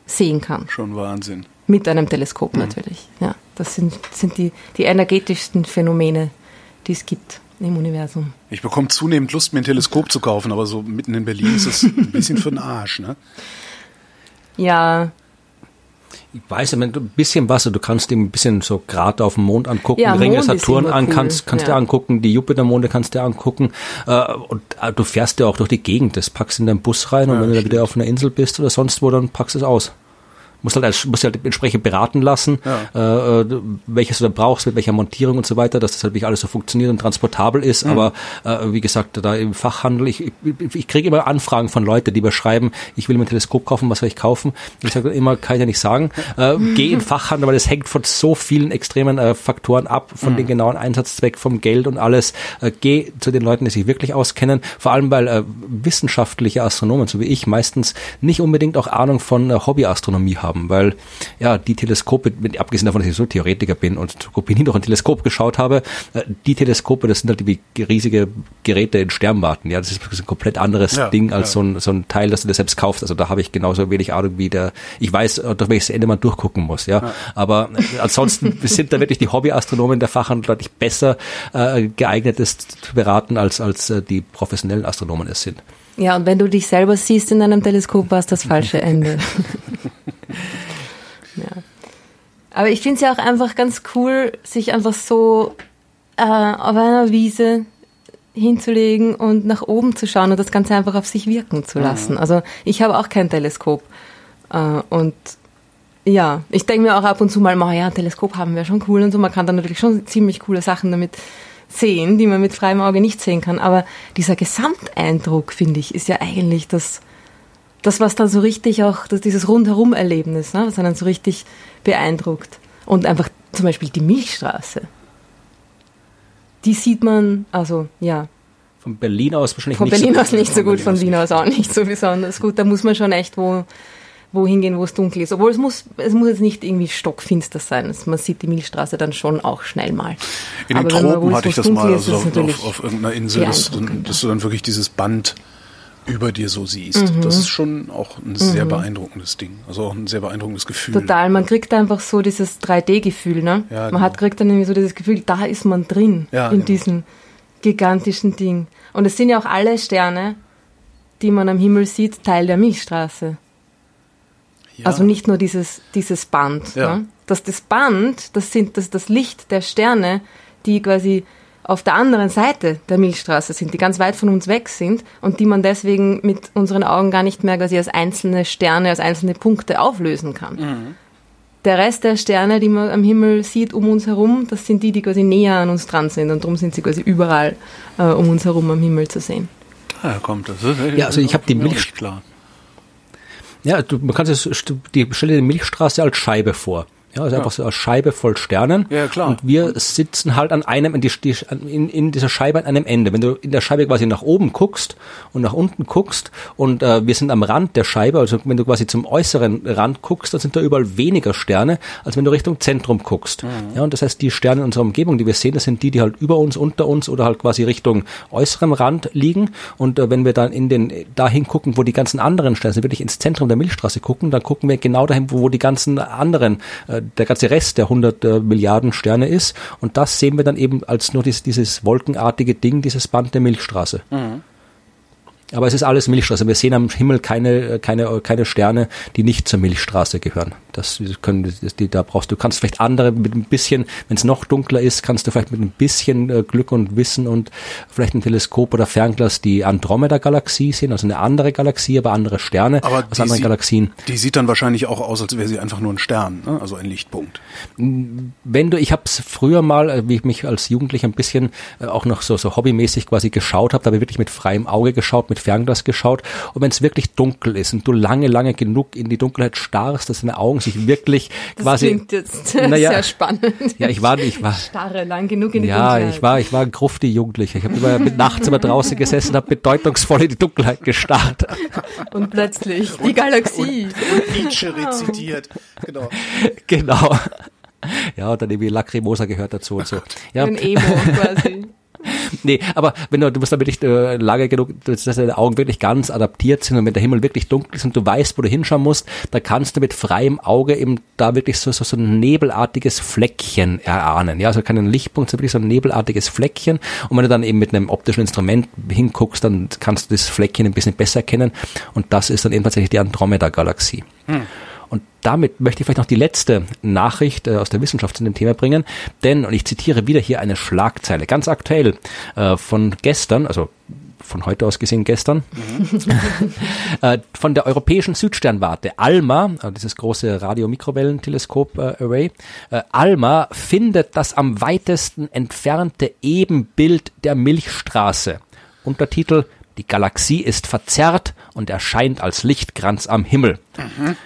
sehen kann. Schon Wahnsinn. Mit einem Teleskop mhm. natürlich, ja. Das sind, sind die, die energetischsten Phänomene, die es gibt im Universum. Ich bekomme zunehmend Lust, mir ein Teleskop zu kaufen, aber so mitten in Berlin ist es ein bisschen für den Arsch, ne? Ja. Ich weiß ja, ein bisschen was, du kannst dir ein bisschen so gerade auf dem Mond angucken, ja, Ringe Saturn an, cool. kannst, kannst ja. dir angucken, die Jupitermonde kannst dir angucken äh, und äh, du fährst ja auch durch die Gegend, das packst in deinen Bus rein und ja, wenn du da wieder auf einer Insel bist oder sonst wo, dann packst du es aus musst halt, musst halt entsprechend beraten lassen, ja. äh, welches du da brauchst, mit welcher Montierung und so weiter, dass das halt wirklich alles so funktioniert und transportabel ist. Mhm. Aber äh, wie gesagt, da im Fachhandel, ich, ich, ich kriege immer Anfragen von Leuten, die beschreiben, ich will mir ein Teleskop kaufen, was soll ich kaufen? Ich sage immer, kann ich ja nicht sagen. Äh, geh in Fachhandel, weil es hängt von so vielen extremen äh, Faktoren ab, von mhm. den genauen Einsatzzweck, vom Geld und alles. Äh, geh zu den Leuten, die sich wirklich auskennen. Vor allem, weil äh, wissenschaftliche Astronomen, so wie ich, meistens nicht unbedingt auch Ahnung von äh, Hobbyastronomie haben haben, weil ja die Teleskope, abgesehen davon, dass ich so Theoretiker bin und nie noch ein Teleskop geschaut habe, äh, die Teleskope, das sind halt wie riesige Geräte in Sternwarten. Ja, das ist ein komplett anderes ja, Ding als ja. so, ein, so ein Teil, das du dir selbst kaufst. Also da habe ich genauso wenig Ahnung wie der, ich weiß, durch welches Ende man durchgucken muss. Ja, ja. aber äh, ansonsten sind da wirklich die Hobbyastronomen der Fachhandel deutlich besser äh, geeignet ist zu beraten als als äh, die professionellen Astronomen es sind. Ja, und wenn du dich selber siehst in einem Teleskop, war es das falsche Ende. ja. Aber ich finde es ja auch einfach ganz cool, sich einfach so äh, auf einer Wiese hinzulegen und nach oben zu schauen und das Ganze einfach auf sich wirken zu lassen. Mhm. Also ich habe auch kein Teleskop. Äh, und ja, ich denke mir auch ab und zu mal, oh ja, ein Teleskop haben wir schon cool und so. Man kann dann natürlich schon ziemlich coole Sachen damit sehen, die man mit freiem Auge nicht sehen kann. Aber dieser Gesamteindruck, finde ich, ist ja eigentlich das, das was dann so richtig auch, das, dieses Rundherum-Erlebnis, ne, was einen so richtig beeindruckt. Und einfach zum Beispiel die Milchstraße. Die sieht man, also ja, von Berlin aus wahrscheinlich von nicht Berlin so aus nicht so gut, von Wien aus auch nicht so besonders gut. Da muss man schon echt wo, wo hingehen, wo es dunkel ist. Obwohl es muss, es muss jetzt nicht irgendwie stockfinster sein. Man sieht die Milchstraße dann schon auch schnell mal. In den Tropen hatte ich das mal also auf, auf, auf, irgendeiner Insel, dass, dass, du dann wirklich dieses Band über dir so siehst. Mhm. Das ist schon auch ein sehr mhm. beeindruckendes Ding. Also auch ein sehr beeindruckendes Gefühl. Total. Man kriegt einfach so dieses 3D-Gefühl. Ne? Ja, man genau. hat, kriegt dann irgendwie so dieses Gefühl, da ist man drin ja, in genau. diesem gigantischen Ding. Und es sind ja auch alle Sterne, die man am Himmel sieht, Teil der Milchstraße. Ja. Also nicht nur dieses, dieses Band. Ja. Ne? Dass das Band, das sind das, das Licht der Sterne, die quasi auf der anderen Seite der Milchstraße sind, die ganz weit von uns weg sind und die man deswegen mit unseren Augen gar nicht mehr quasi als einzelne Sterne, als einzelne Punkte auflösen kann. Mhm. Der Rest der Sterne, die man am Himmel sieht um uns herum, das sind die, die quasi näher an uns dran sind und darum sind sie quasi überall äh, um uns herum am Himmel zu sehen. Daher kommt das. ja, also ich habe die Milch. Klar. Ja, du, man kann es, die stelle die Milchstraße als Scheibe vor. Ja, also ja. einfach so eine Scheibe voll Sternen. Ja, klar. Und wir sitzen halt an einem, in, die, in, in dieser Scheibe an einem Ende. Wenn du in der Scheibe quasi nach oben guckst und nach unten guckst und äh, wir sind am Rand der Scheibe, also wenn du quasi zum äußeren Rand guckst, dann sind da überall weniger Sterne, als wenn du Richtung Zentrum guckst. Mhm. Ja, und das heißt, die Sterne in unserer Umgebung, die wir sehen, das sind die, die halt über uns, unter uns oder halt quasi Richtung äußerem Rand liegen. Und äh, wenn wir dann in den, dahin gucken, wo die ganzen anderen Sterne sind, wirklich ins Zentrum der Milchstraße gucken, dann gucken wir genau dahin, wo, wo die ganzen anderen äh, der ganze Rest der 100 äh, Milliarden Sterne ist. Und das sehen wir dann eben als nur dieses, dieses wolkenartige Ding, dieses Band der Milchstraße. Mhm. Aber es ist alles Milchstraße. Wir sehen am Himmel keine, keine, keine Sterne, die nicht zur Milchstraße gehören. Das können, die, da brauchst du, kannst vielleicht andere mit ein bisschen, wenn es noch dunkler ist, kannst du vielleicht mit ein bisschen äh, Glück und Wissen und vielleicht ein Teleskop oder Fernglas die Andromeda-Galaxie sehen, also eine andere Galaxie, aber andere Sterne aber aus anderen sieht, Galaxien. Die sieht dann wahrscheinlich auch aus, als wäre sie einfach nur ein Stern, ne? also ein Lichtpunkt. Wenn du, ich habe es früher mal, äh, wie ich mich als Jugendlicher ein bisschen äh, auch noch so, so hobbymäßig quasi geschaut habe, da habe ich wirklich mit freiem Auge geschaut, mit Fernglas geschaut. Und wenn es wirklich dunkel ist und du lange, lange genug in die Dunkelheit starrst, dass deine Augen sich wirklich das quasi. Klingt jetzt naja, sehr spannend. Ja, ich war, ich war. Starre lang genug in die ja, Dunkelheit. Ja, ich war, ich war ein grufti Jugendlicher. Ich habe immer mit nachts immer draußen gesessen, habe bedeutungsvoll in die Dunkelheit gestarrt. Und plötzlich die Galaxie. Und Nietzsche rezitiert. Genau. Genau. Ja, und dann irgendwie Lacrimosa gehört dazu und so. Ja. Ein Emo quasi. nee, aber wenn du, du musst damit nicht äh, lange genug, dass deine Augen wirklich ganz adaptiert sind und wenn der Himmel wirklich dunkel ist und du weißt, wo du hinschauen musst, da kannst du mit freiem Auge eben da wirklich so, so, so ein nebelartiges Fleckchen erahnen. Ja, also keinen Lichtpunkt, sondern wirklich so ein nebelartiges Fleckchen. Und wenn du dann eben mit einem optischen Instrument hinguckst, dann kannst du das Fleckchen ein bisschen besser erkennen. Und das ist dann eben tatsächlich die Andromeda-Galaxie. Hm. Und damit möchte ich vielleicht noch die letzte Nachricht äh, aus der Wissenschaft zu dem Thema bringen. Denn, und ich zitiere wieder hier eine Schlagzeile, ganz aktuell äh, von gestern, also von heute aus gesehen gestern, mhm. äh, von der europäischen Südsternwarte ALMA, dieses große Radio-Mikrowellenteleskop-Array, ALMA findet das am weitesten entfernte Ebenbild der Milchstraße. Untertitel Die Galaxie ist verzerrt und erscheint als Lichtkranz am Himmel. Mhm.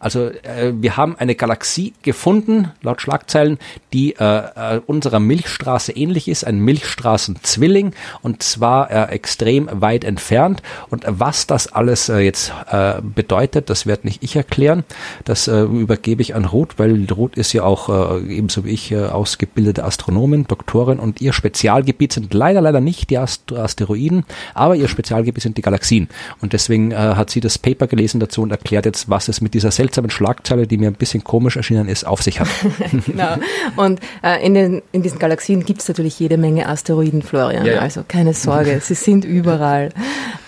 Also äh, wir haben eine Galaxie gefunden, laut Schlagzeilen, die äh, äh, unserer Milchstraße ähnlich ist, ein Milchstraßenzwilling und zwar äh, extrem weit entfernt. Und was das alles äh, jetzt äh, bedeutet, das werde nicht ich erklären. Das äh, übergebe ich an Ruth, weil Ruth ist ja auch äh, ebenso wie ich äh, ausgebildete Astronomin, Doktorin und ihr Spezialgebiet sind leider, leider nicht die Ast Asteroiden, aber ihr Spezialgebiet sind die Galaxien. Und deswegen äh, hat sie das Paper gelesen dazu und erklärt jetzt, was es mit dieser seltsamen Schlagzeile, die mir ein bisschen komisch erschienen ist, auf sich hat. genau. Und äh, in, den, in diesen Galaxien gibt es natürlich jede Menge Asteroiden, Florian. Ja, ja. Also keine Sorge, sie sind überall.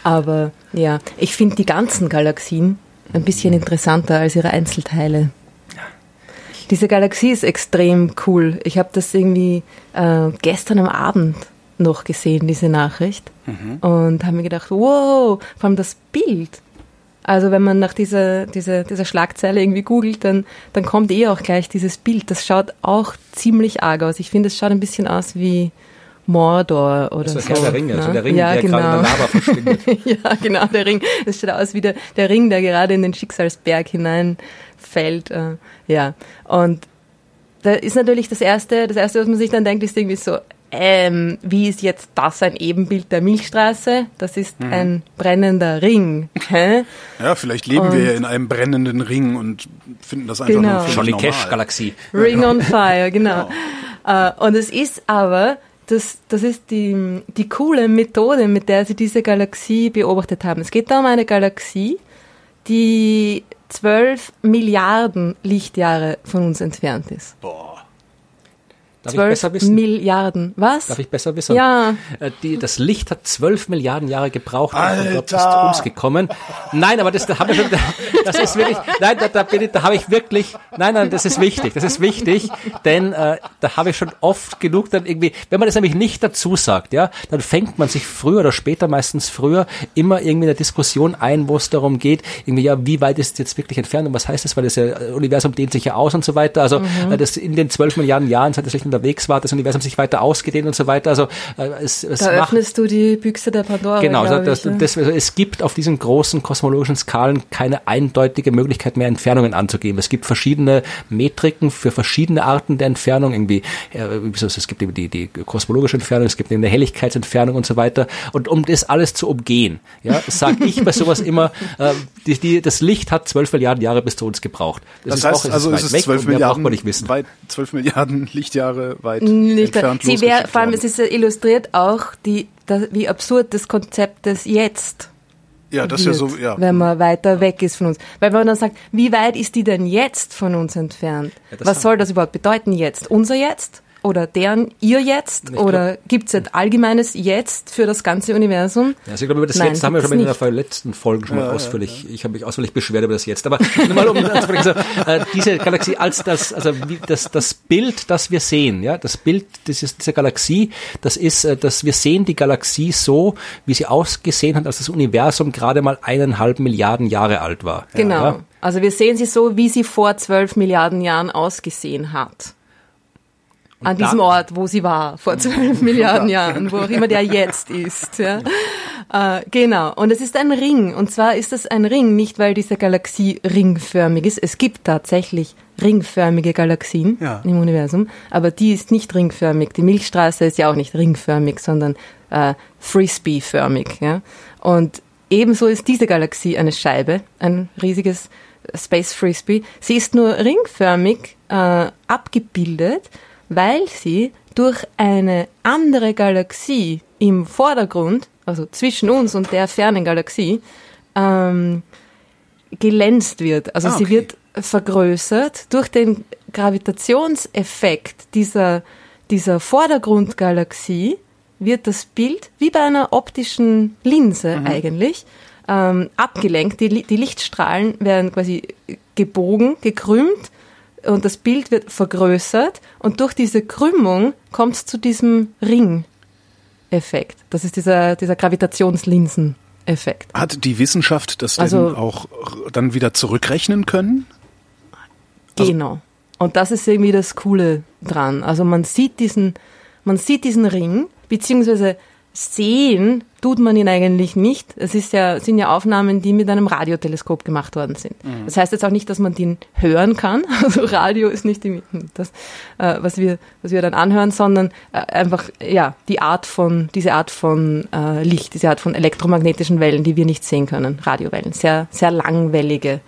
Aber ja, ich finde die ganzen Galaxien ein bisschen interessanter als ihre Einzelteile. Diese Galaxie ist extrem cool. Ich habe das irgendwie äh, gestern am Abend noch gesehen, diese Nachricht. Mhm. Und habe mir gedacht, wow, vor allem das Bild. Also wenn man nach dieser, dieser, dieser Schlagzeile irgendwie googelt, dann, dann kommt eh auch gleich dieses Bild. Das schaut auch ziemlich arg aus. Ich finde, es schaut ein bisschen aus wie Mordor oder das so. Der Ring, also der Ring, ja, der genau. gerade in der Lava verschwindet. ja, genau, der Ring. Das sieht aus wie der, der Ring, der gerade in den Schicksalsberg hineinfällt. Äh, ja, und da ist natürlich das erste, das erste, was man sich dann denkt, ist irgendwie so, ähm, wie ist jetzt das ein Ebenbild der Milchstraße? Das ist mhm. ein brennender Ring. Hä? Ja, vielleicht leben und wir ja in einem brennenden Ring und finden das einfach genau. nur Johnny Cash Galaxie. Ring on Fire, genau. genau. Uh, und es ist aber, das, das ist die, die coole Methode, mit der sie diese Galaxie beobachtet haben. Es geht da um eine Galaxie, die 12 Milliarden Lichtjahre von uns entfernt ist. Boah. Darf 12 ich besser wissen? Milliarden. Was? Darf ich besser wissen? Ja. Äh, die, das Licht hat 12 Milliarden Jahre gebraucht, um bis zu uns gekommen. Nein, aber das, da habe ich schon, das ist wirklich, nein, da, da, bin ich, da habe ich wirklich, nein, nein, das ist wichtig, das ist wichtig, denn äh, da habe ich schon oft genug dann irgendwie, wenn man das nämlich nicht dazu sagt, ja, dann fängt man sich früher oder später, meistens früher, immer irgendwie in der Diskussion ein, wo es darum geht, irgendwie, ja, wie weit ist es jetzt wirklich entfernt und was heißt das, weil das ja, äh, Universum dehnt sich ja aus und so weiter. Also mhm. das in den 12 Milliarden Jahren hat das Licht unterwegs war, das Universum sich weiter ausgedehnt und so weiter. Also äh, es, es da macht, öffnest du die Büchse der Pandora. Genau, das, ich, das, also es gibt auf diesen großen kosmologischen Skalen keine eindeutige Möglichkeit mehr, Entfernungen anzugeben. Es gibt verschiedene Metriken für verschiedene Arten der Entfernung. Irgendwie, äh, es gibt eben die, die kosmologische Entfernung, es gibt eben eine Helligkeitsentfernung und so weiter. Und um das alles zu umgehen, ja, sage ich bei sowas immer, äh, die, die, das Licht hat zwölf Milliarden Jahre bis zu uns gebraucht. Das, das heißt, auch, also es ist zwölf Milliarden, weit, zwölf Milliarden Lichtjahre weit nicht entfernt sie wär, Vor allem, es ist illustriert auch, die, das, wie absurd das Konzept des Jetzt ja, das wird, ist ja so, ja. Wenn man weiter weg ist von uns. Weil wenn man dann sagt, wie weit ist die denn jetzt von uns entfernt? Ja, Was soll das überhaupt bedeuten jetzt? Unser Jetzt? Oder deren ihr jetzt? Ich oder gibt es ein allgemeines Jetzt für das ganze Universum? Ja, also ich glaube, über das Nein, Jetzt haben wir schon in der letzten Folge schon mal ja, ausführlich, ja, ja. ich habe mich ausführlich beschwert über das Jetzt. Aber nur mal um anzusprechen, so, äh, diese Galaxie als das, also wie, das, das Bild, das wir sehen, ja, das Bild dieses, dieser Galaxie, das ist, äh, dass wir sehen die Galaxie so, wie sie ausgesehen hat, als das Universum gerade mal eineinhalb Milliarden Jahre alt war. Genau. Also wir sehen sie so, wie sie vor zwölf Milliarden Jahren ausgesehen hat an diesem Ort, wo sie war, vor zwölf Milliarden Jahren, wo auch immer der jetzt ist. Ja. Äh, genau, und es ist ein Ring. Und zwar ist es ein Ring, nicht weil diese Galaxie ringförmig ist. Es gibt tatsächlich ringförmige Galaxien ja. im Universum, aber die ist nicht ringförmig. Die Milchstraße ist ja auch nicht ringförmig, sondern äh, Frisbee-förmig. Ja. Und ebenso ist diese Galaxie eine Scheibe, ein riesiges Space Frisbee. Sie ist nur ringförmig äh, abgebildet weil sie durch eine andere Galaxie im Vordergrund, also zwischen uns und der fernen Galaxie, ähm, gelänzt wird. Also ah, okay. sie wird vergrößert durch den Gravitationseffekt dieser, dieser Vordergrundgalaxie wird das Bild wie bei einer optischen Linse mhm. eigentlich ähm, abgelenkt. Die, die Lichtstrahlen werden quasi gebogen, gekrümmt und das Bild wird vergrößert und durch diese Krümmung kommt es zu diesem Ring-Effekt. Das ist dieser, dieser Gravitationslinsen-Effekt. Hat die Wissenschaft das also, auch dann wieder zurückrechnen können? Also genau. Und das ist irgendwie das Coole dran. Also man sieht diesen, man sieht diesen Ring, beziehungsweise sehen tut man ihn eigentlich nicht. Es ist ja, sind ja Aufnahmen, die mit einem Radioteleskop gemacht worden sind. Mhm. Das heißt jetzt auch nicht, dass man den hören kann. Also Radio ist nicht die, das, äh, was wir, was wir dann anhören, sondern äh, einfach, ja, die Art von, diese Art von äh, Licht, diese Art von elektromagnetischen Wellen, die wir nicht sehen können. Radiowellen. Sehr, sehr langwellige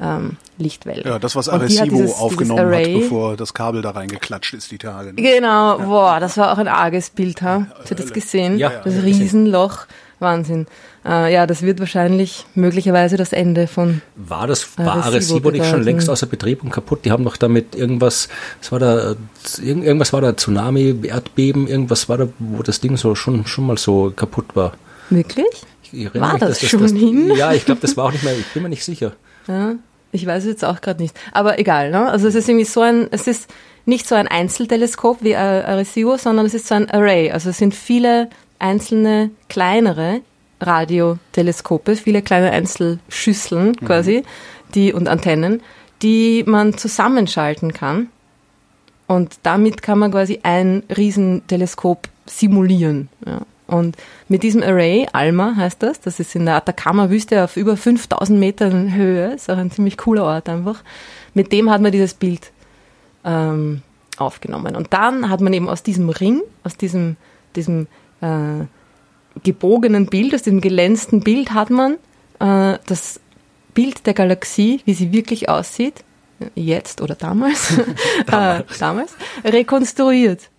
ähm, Lichtwelle. Ja, das, was Arecibo dieses, aufgenommen dieses hat, bevor das Kabel da reingeklatscht ist, die Tage. Ne? Genau, ja. boah, das war auch ein arges Bild, ha? Habt ihr das gesehen? Ja. Das Riesenloch. Wahnsinn. Äh, ja, das wird wahrscheinlich möglicherweise das Ende von. War das, war Arecibo, Arecibo nicht schon längst außer Betrieb und kaputt? Die haben doch damit irgendwas, es war da, irgendwas war da Tsunami, Erdbeben, irgendwas war da, wo das Ding so schon, schon mal so kaputt war. Wirklich? Ich war mich, das, das schon das, hin? Ja, ich glaube, das war auch nicht mehr, ich bin mir nicht sicher. Ja. Ich weiß es jetzt auch gerade nicht. Aber egal, ne? Also es ist irgendwie so ein, es ist nicht so ein Einzelteleskop wie Arecibo, sondern es ist so ein Array. Also es sind viele einzelne kleinere Radioteleskope, viele kleine Einzelschüsseln mhm. quasi, die und Antennen, die man zusammenschalten kann Und damit kann man quasi ein Riesenteleskop simulieren. Ja. Und mit diesem Array, ALMA heißt das, das ist in der Atacama-Wüste auf über 5000 Metern Höhe, ist auch ein ziemlich cooler Ort einfach. Mit dem hat man dieses Bild ähm, aufgenommen. Und dann hat man eben aus diesem Ring, aus diesem, diesem äh, gebogenen Bild, aus diesem gelänzten Bild, hat man äh, das Bild der Galaxie, wie sie wirklich aussieht, jetzt oder damals, damals. äh, damals rekonstruiert.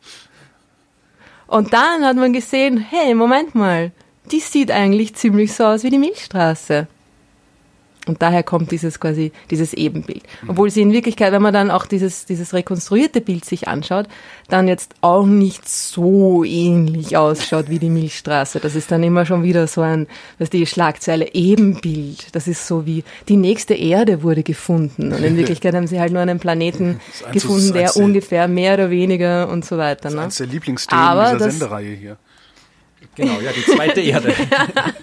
Und dann hat man gesehen, hey, Moment mal, die sieht eigentlich ziemlich so aus wie die Milchstraße. Und daher kommt dieses quasi, dieses Ebenbild. Obwohl sie in Wirklichkeit, wenn man dann auch dieses, dieses rekonstruierte Bild sich anschaut, dann jetzt auch nicht so ähnlich ausschaut wie die Milchstraße. Das ist dann immer schon wieder so ein, was die Schlagzeile Ebenbild. Das ist so wie, die nächste Erde wurde gefunden. Und in Wirklichkeit haben sie halt nur einen Planeten gefunden, der ungefähr mehr oder weniger und so weiter. Das ist ne? eines der Lieblingsthemen dieser das, Sendereihe hier. Genau, ja, die zweite Erde.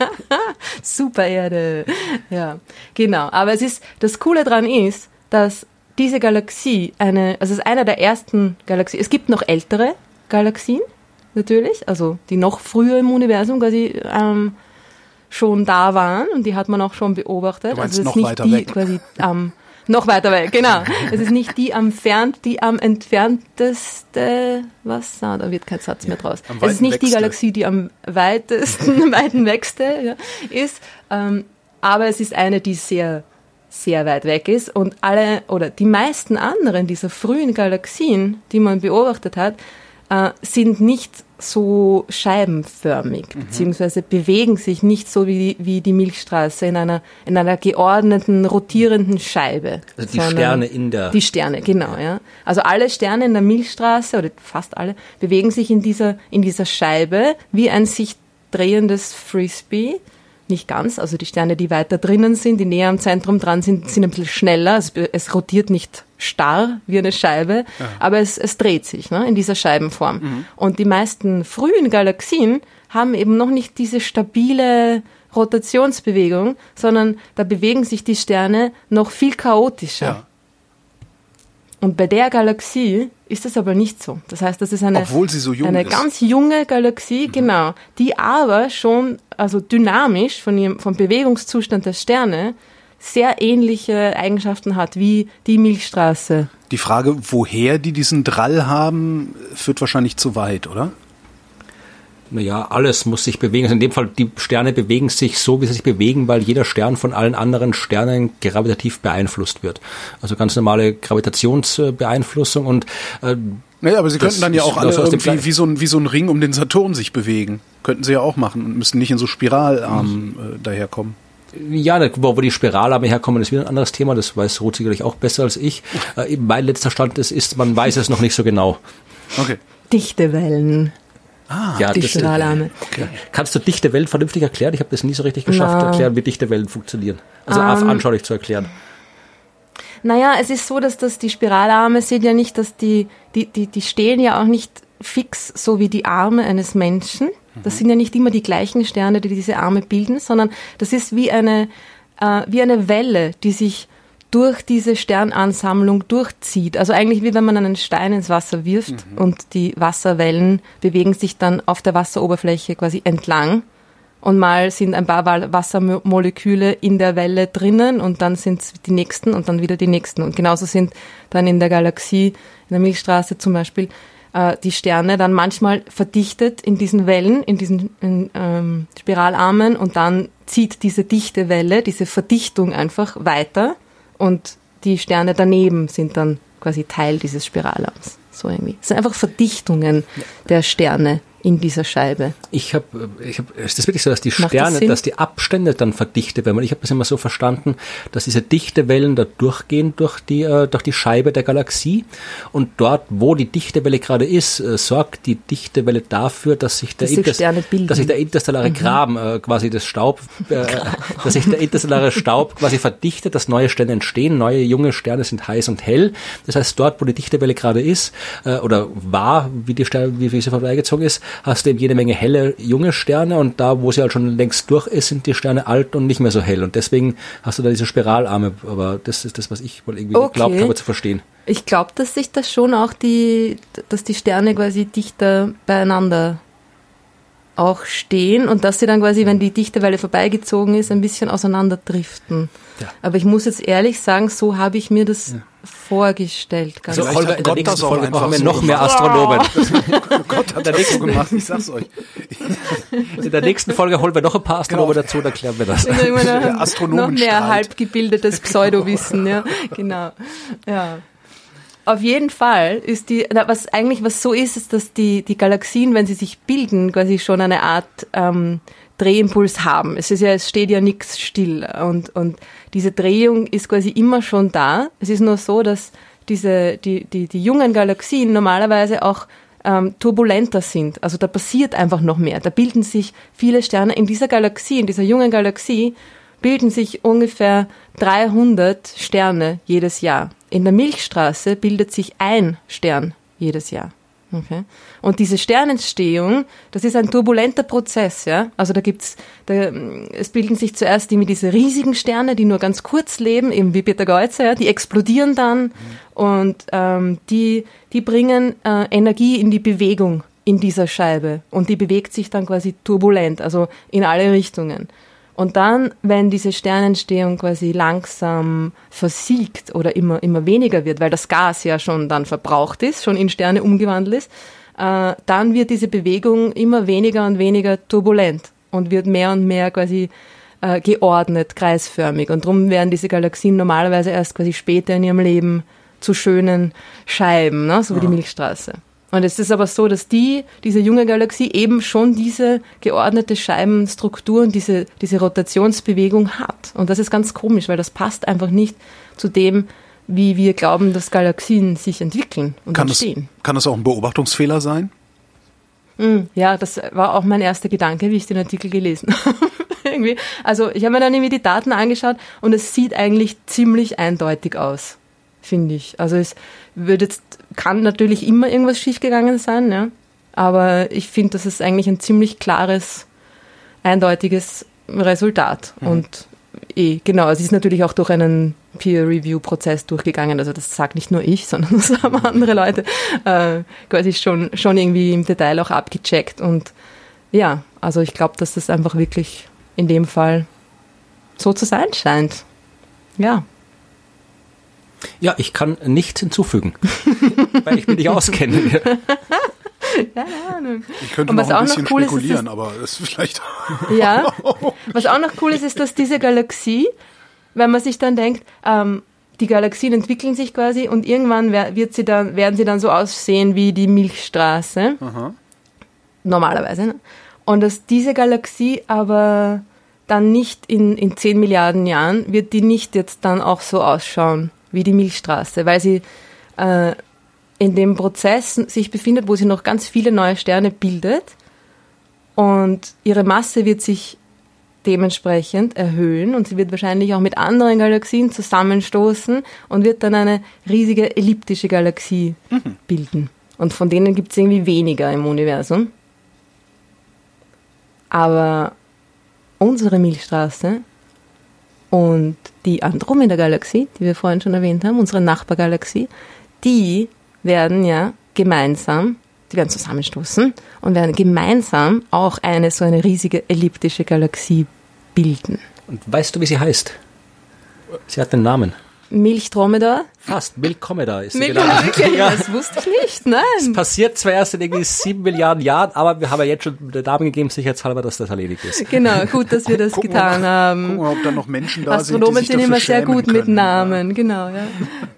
Super Erde. Ja, genau. Aber es ist, das Coole daran ist, dass diese Galaxie eine, also es ist einer der ersten Galaxien. Es gibt noch ältere Galaxien, natürlich, also die noch früher im Universum quasi ähm, schon da waren und die hat man auch schon beobachtet. Du meinst also es ist noch nicht weiter die weg. quasi ähm, noch weiter weg, genau. Es ist nicht die am fernt, die am entfernteste, was? Ah, da wird kein Satz mehr draus. Es ist nicht Wechste. die Galaxie, die am weitesten, weiten wegste ja, ist, ähm, aber es ist eine, die sehr, sehr weit weg ist und alle oder die meisten anderen dieser frühen Galaxien, die man beobachtet hat, äh, sind nicht so scheibenförmig, mhm. beziehungsweise bewegen sich nicht so wie, wie die Milchstraße in einer, in einer geordneten, rotierenden Scheibe. Also die Sterne in der. Die Sterne, genau, ja. Also alle Sterne in der Milchstraße, oder fast alle, bewegen sich in dieser, in dieser Scheibe wie ein sich drehendes Frisbee nicht ganz. Also die Sterne, die weiter drinnen sind, die näher am Zentrum dran sind, sind ein bisschen schneller. Es, es rotiert nicht starr wie eine Scheibe, ja. aber es, es dreht sich ne, in dieser Scheibenform. Mhm. Und die meisten frühen Galaxien haben eben noch nicht diese stabile Rotationsbewegung, sondern da bewegen sich die Sterne noch viel chaotischer. Ja. Und bei der Galaxie ist das aber nicht so. Das heißt, das ist eine, so eine ist. ganz junge Galaxie, mhm. genau, die aber schon also dynamisch von ihrem, vom Bewegungszustand der Sterne sehr ähnliche Eigenschaften hat wie die Milchstraße. Die Frage, woher die diesen Drall haben, führt wahrscheinlich zu weit, oder? Naja, alles muss sich bewegen. Also in dem Fall, die Sterne bewegen sich so, wie sie sich bewegen, weil jeder Stern von allen anderen Sternen gravitativ beeinflusst wird. Also ganz normale Gravitationsbeeinflussung und äh, naja, aber sie könnten dann ja auch alle irgendwie wie so, ein, wie so ein Ring um den Saturn sich bewegen. Könnten sie ja auch machen und müssen nicht in so Spiralarmen äh, daherkommen. Ja, wo, wo die Spiralarme herkommen, ist wieder ein anderes Thema. Das weiß Ruth sicherlich auch besser als ich. Äh, mein letzter Stand ist, ist, man weiß es noch nicht so genau. Okay. Dichte Wellen. Ah, ja, die Strahlarme. Okay. Kannst du dichte Wellen vernünftig erklären? Ich habe das nie so richtig geschafft, Na. erklären, wie dichte Wellen funktionieren. Also um, ähm. anschaulich zu erklären. Naja, es ist so, dass das die Spiralarme sind ja nicht, dass die, die, die, die stehen ja auch nicht fix so wie die Arme eines Menschen. Das mhm. sind ja nicht immer die gleichen Sterne, die diese Arme bilden, sondern das ist wie eine, äh, wie eine Welle, die sich durch diese Sternansammlung durchzieht. Also eigentlich wie wenn man einen Stein ins Wasser wirft mhm. und die Wasserwellen bewegen sich dann auf der Wasseroberfläche quasi entlang. Und mal sind ein paar Wassermoleküle in der Welle drinnen und dann sind es die nächsten und dann wieder die nächsten. Und genauso sind dann in der Galaxie, in der Milchstraße zum Beispiel, äh, die Sterne dann manchmal verdichtet in diesen Wellen, in diesen in, ähm, Spiralarmen und dann zieht diese dichte Welle, diese Verdichtung einfach weiter und die Sterne daneben sind dann quasi Teil dieses Spiralarms. So irgendwie. Es sind einfach Verdichtungen der Sterne in dieser Scheibe. Ich habe, ich hab, ist das wirklich so, dass die Sterne, das dass die Abstände dann verdichtet werden? Ich habe das immer so verstanden, dass diese Dichtewellen da durchgehen durch die, äh, durch die Scheibe der Galaxie und dort, wo die Dichtewelle gerade ist, äh, sorgt die Dichtewelle dafür, dass sich der, Inter dass sich der interstellare mhm. Graben, äh, quasi das Staub, äh, dass sich der interstellare Staub quasi verdichtet, dass neue Sterne entstehen, neue junge Sterne sind heiß und hell. Das heißt, dort, wo die Dichtewelle gerade ist, äh, oder war, wie die Sterne, wie, wie sie vorbeigezogen ist, hast du eben jede Menge helle, junge Sterne und da, wo sie halt schon längst durch ist, sind die Sterne alt und nicht mehr so hell. Und deswegen hast du da diese Spiralarme. Aber das ist das, was ich wohl irgendwie okay. geglaubt habe zu verstehen. Ich glaube, dass sich das schon auch die, dass die Sterne quasi dichter beieinander auch stehen und dass sie dann quasi, wenn die Dichtewelle vorbeigezogen ist, ein bisschen auseinanderdriften. Ja. Aber ich muss jetzt ehrlich sagen, so habe ich mir das ja. vorgestellt. Ganz also Holger, in der nächsten Folge brauchen wir noch so mehr Astronomen. Gott hat das so gemacht, ich sag's euch. In der nächsten Folge holen wir noch ein paar Astronomen genau. dazu, dann klären wir das. noch mehr halbgebildetes Pseudowissen, ja, genau. Ja. Auf jeden Fall ist die, was eigentlich was so ist, ist, dass die, die Galaxien, wenn sie sich bilden, quasi schon eine Art ähm, Drehimpuls haben. Es ist ja, es steht ja nichts still und, und diese Drehung ist quasi immer schon da. Es ist nur so, dass diese, die, die, die jungen Galaxien normalerweise auch ähm, turbulenter sind. Also da passiert einfach noch mehr. Da bilden sich viele Sterne in dieser Galaxie, in dieser jungen Galaxie, bilden sich ungefähr 300 Sterne jedes Jahr. In der Milchstraße bildet sich ein Stern jedes Jahr. Okay. Und diese Sternentstehung, das ist ein turbulenter Prozess, ja. Also da gibt's, da, es bilden sich zuerst irgendwie diese riesigen Sterne, die nur ganz kurz leben, eben wie Peter Geuze, ja, die explodieren dann mhm. und ähm, die, die bringen äh, Energie in die Bewegung in dieser Scheibe und die bewegt sich dann quasi turbulent, also in alle Richtungen. Und dann, wenn diese Sternentstehung quasi langsam versiegt oder immer, immer weniger wird, weil das Gas ja schon dann verbraucht ist, schon in Sterne umgewandelt ist, äh, dann wird diese Bewegung immer weniger und weniger turbulent und wird mehr und mehr quasi äh, geordnet, kreisförmig. Und darum werden diese Galaxien normalerweise erst quasi später in ihrem Leben zu schönen Scheiben, ne? so wie ja. die Milchstraße. Und es ist aber so, dass die, diese junge Galaxie eben schon diese geordnete Scheibenstruktur und diese, diese Rotationsbewegung hat. Und das ist ganz komisch, weil das passt einfach nicht zu dem, wie wir glauben, dass Galaxien sich entwickeln und kann entstehen. Das, kann das auch ein Beobachtungsfehler sein? Hm, ja, das war auch mein erster Gedanke, wie ich den Artikel gelesen habe. irgendwie. Also ich habe mir dann irgendwie die Daten angeschaut und es sieht eigentlich ziemlich eindeutig aus, finde ich. Also es wird jetzt kann natürlich immer irgendwas schiefgegangen sein, ja. Aber ich finde, das ist eigentlich ein ziemlich klares, eindeutiges Resultat. Mhm. Und eh, genau, es ist natürlich auch durch einen Peer-Review-Prozess durchgegangen. Also das sagt nicht nur ich, sondern das haben andere Leute äh, quasi schon, schon irgendwie im Detail auch abgecheckt. Und ja, also ich glaube, dass das einfach wirklich in dem Fall so zu sein scheint. Ja. Ja, ich kann nichts hinzufügen, weil ich mich nicht auskenne. Keine Ahnung. Ich könnte noch ein bisschen cool spekulieren, ist, aber das ist vielleicht. ja. Was auch noch cool ist, ist, dass diese Galaxie, wenn man sich dann denkt, ähm, die Galaxien entwickeln sich quasi und irgendwann wird sie dann, werden sie dann so aussehen wie die Milchstraße. Aha. Normalerweise. Ne? Und dass diese Galaxie aber dann nicht in, in 10 Milliarden Jahren, wird die nicht jetzt dann auch so ausschauen wie die Milchstraße, weil sie äh, in dem Prozess sich befindet, wo sie noch ganz viele neue Sterne bildet und ihre Masse wird sich dementsprechend erhöhen und sie wird wahrscheinlich auch mit anderen Galaxien zusammenstoßen und wird dann eine riesige elliptische Galaxie mhm. bilden. Und von denen gibt es irgendwie weniger im Universum. Aber unsere Milchstraße und die Andromeda-Galaxie, die wir vorhin schon erwähnt haben, unsere Nachbargalaxie, die werden ja gemeinsam, die werden zusammenstoßen und werden gemeinsam auch eine so eine riesige elliptische Galaxie bilden. Und weißt du, wie sie heißt? Sie hat den Namen. Milchdromedar? Fast, Milchkomedar ist Milch genau. Okay, ja. Das wusste ich nicht, nein. Es passiert zwar erst in irgendwie sieben Milliarden Jahren, aber wir haben ja jetzt schon der Namen gegeben, sicherheitshalber, dass das erledigt ist. Genau, gut, dass wir das gucken getan wir, haben. Gucken wir, ob da noch Menschen da Astronomen sind, die sind immer sehr gut können, mit Namen, ja. genau, ja.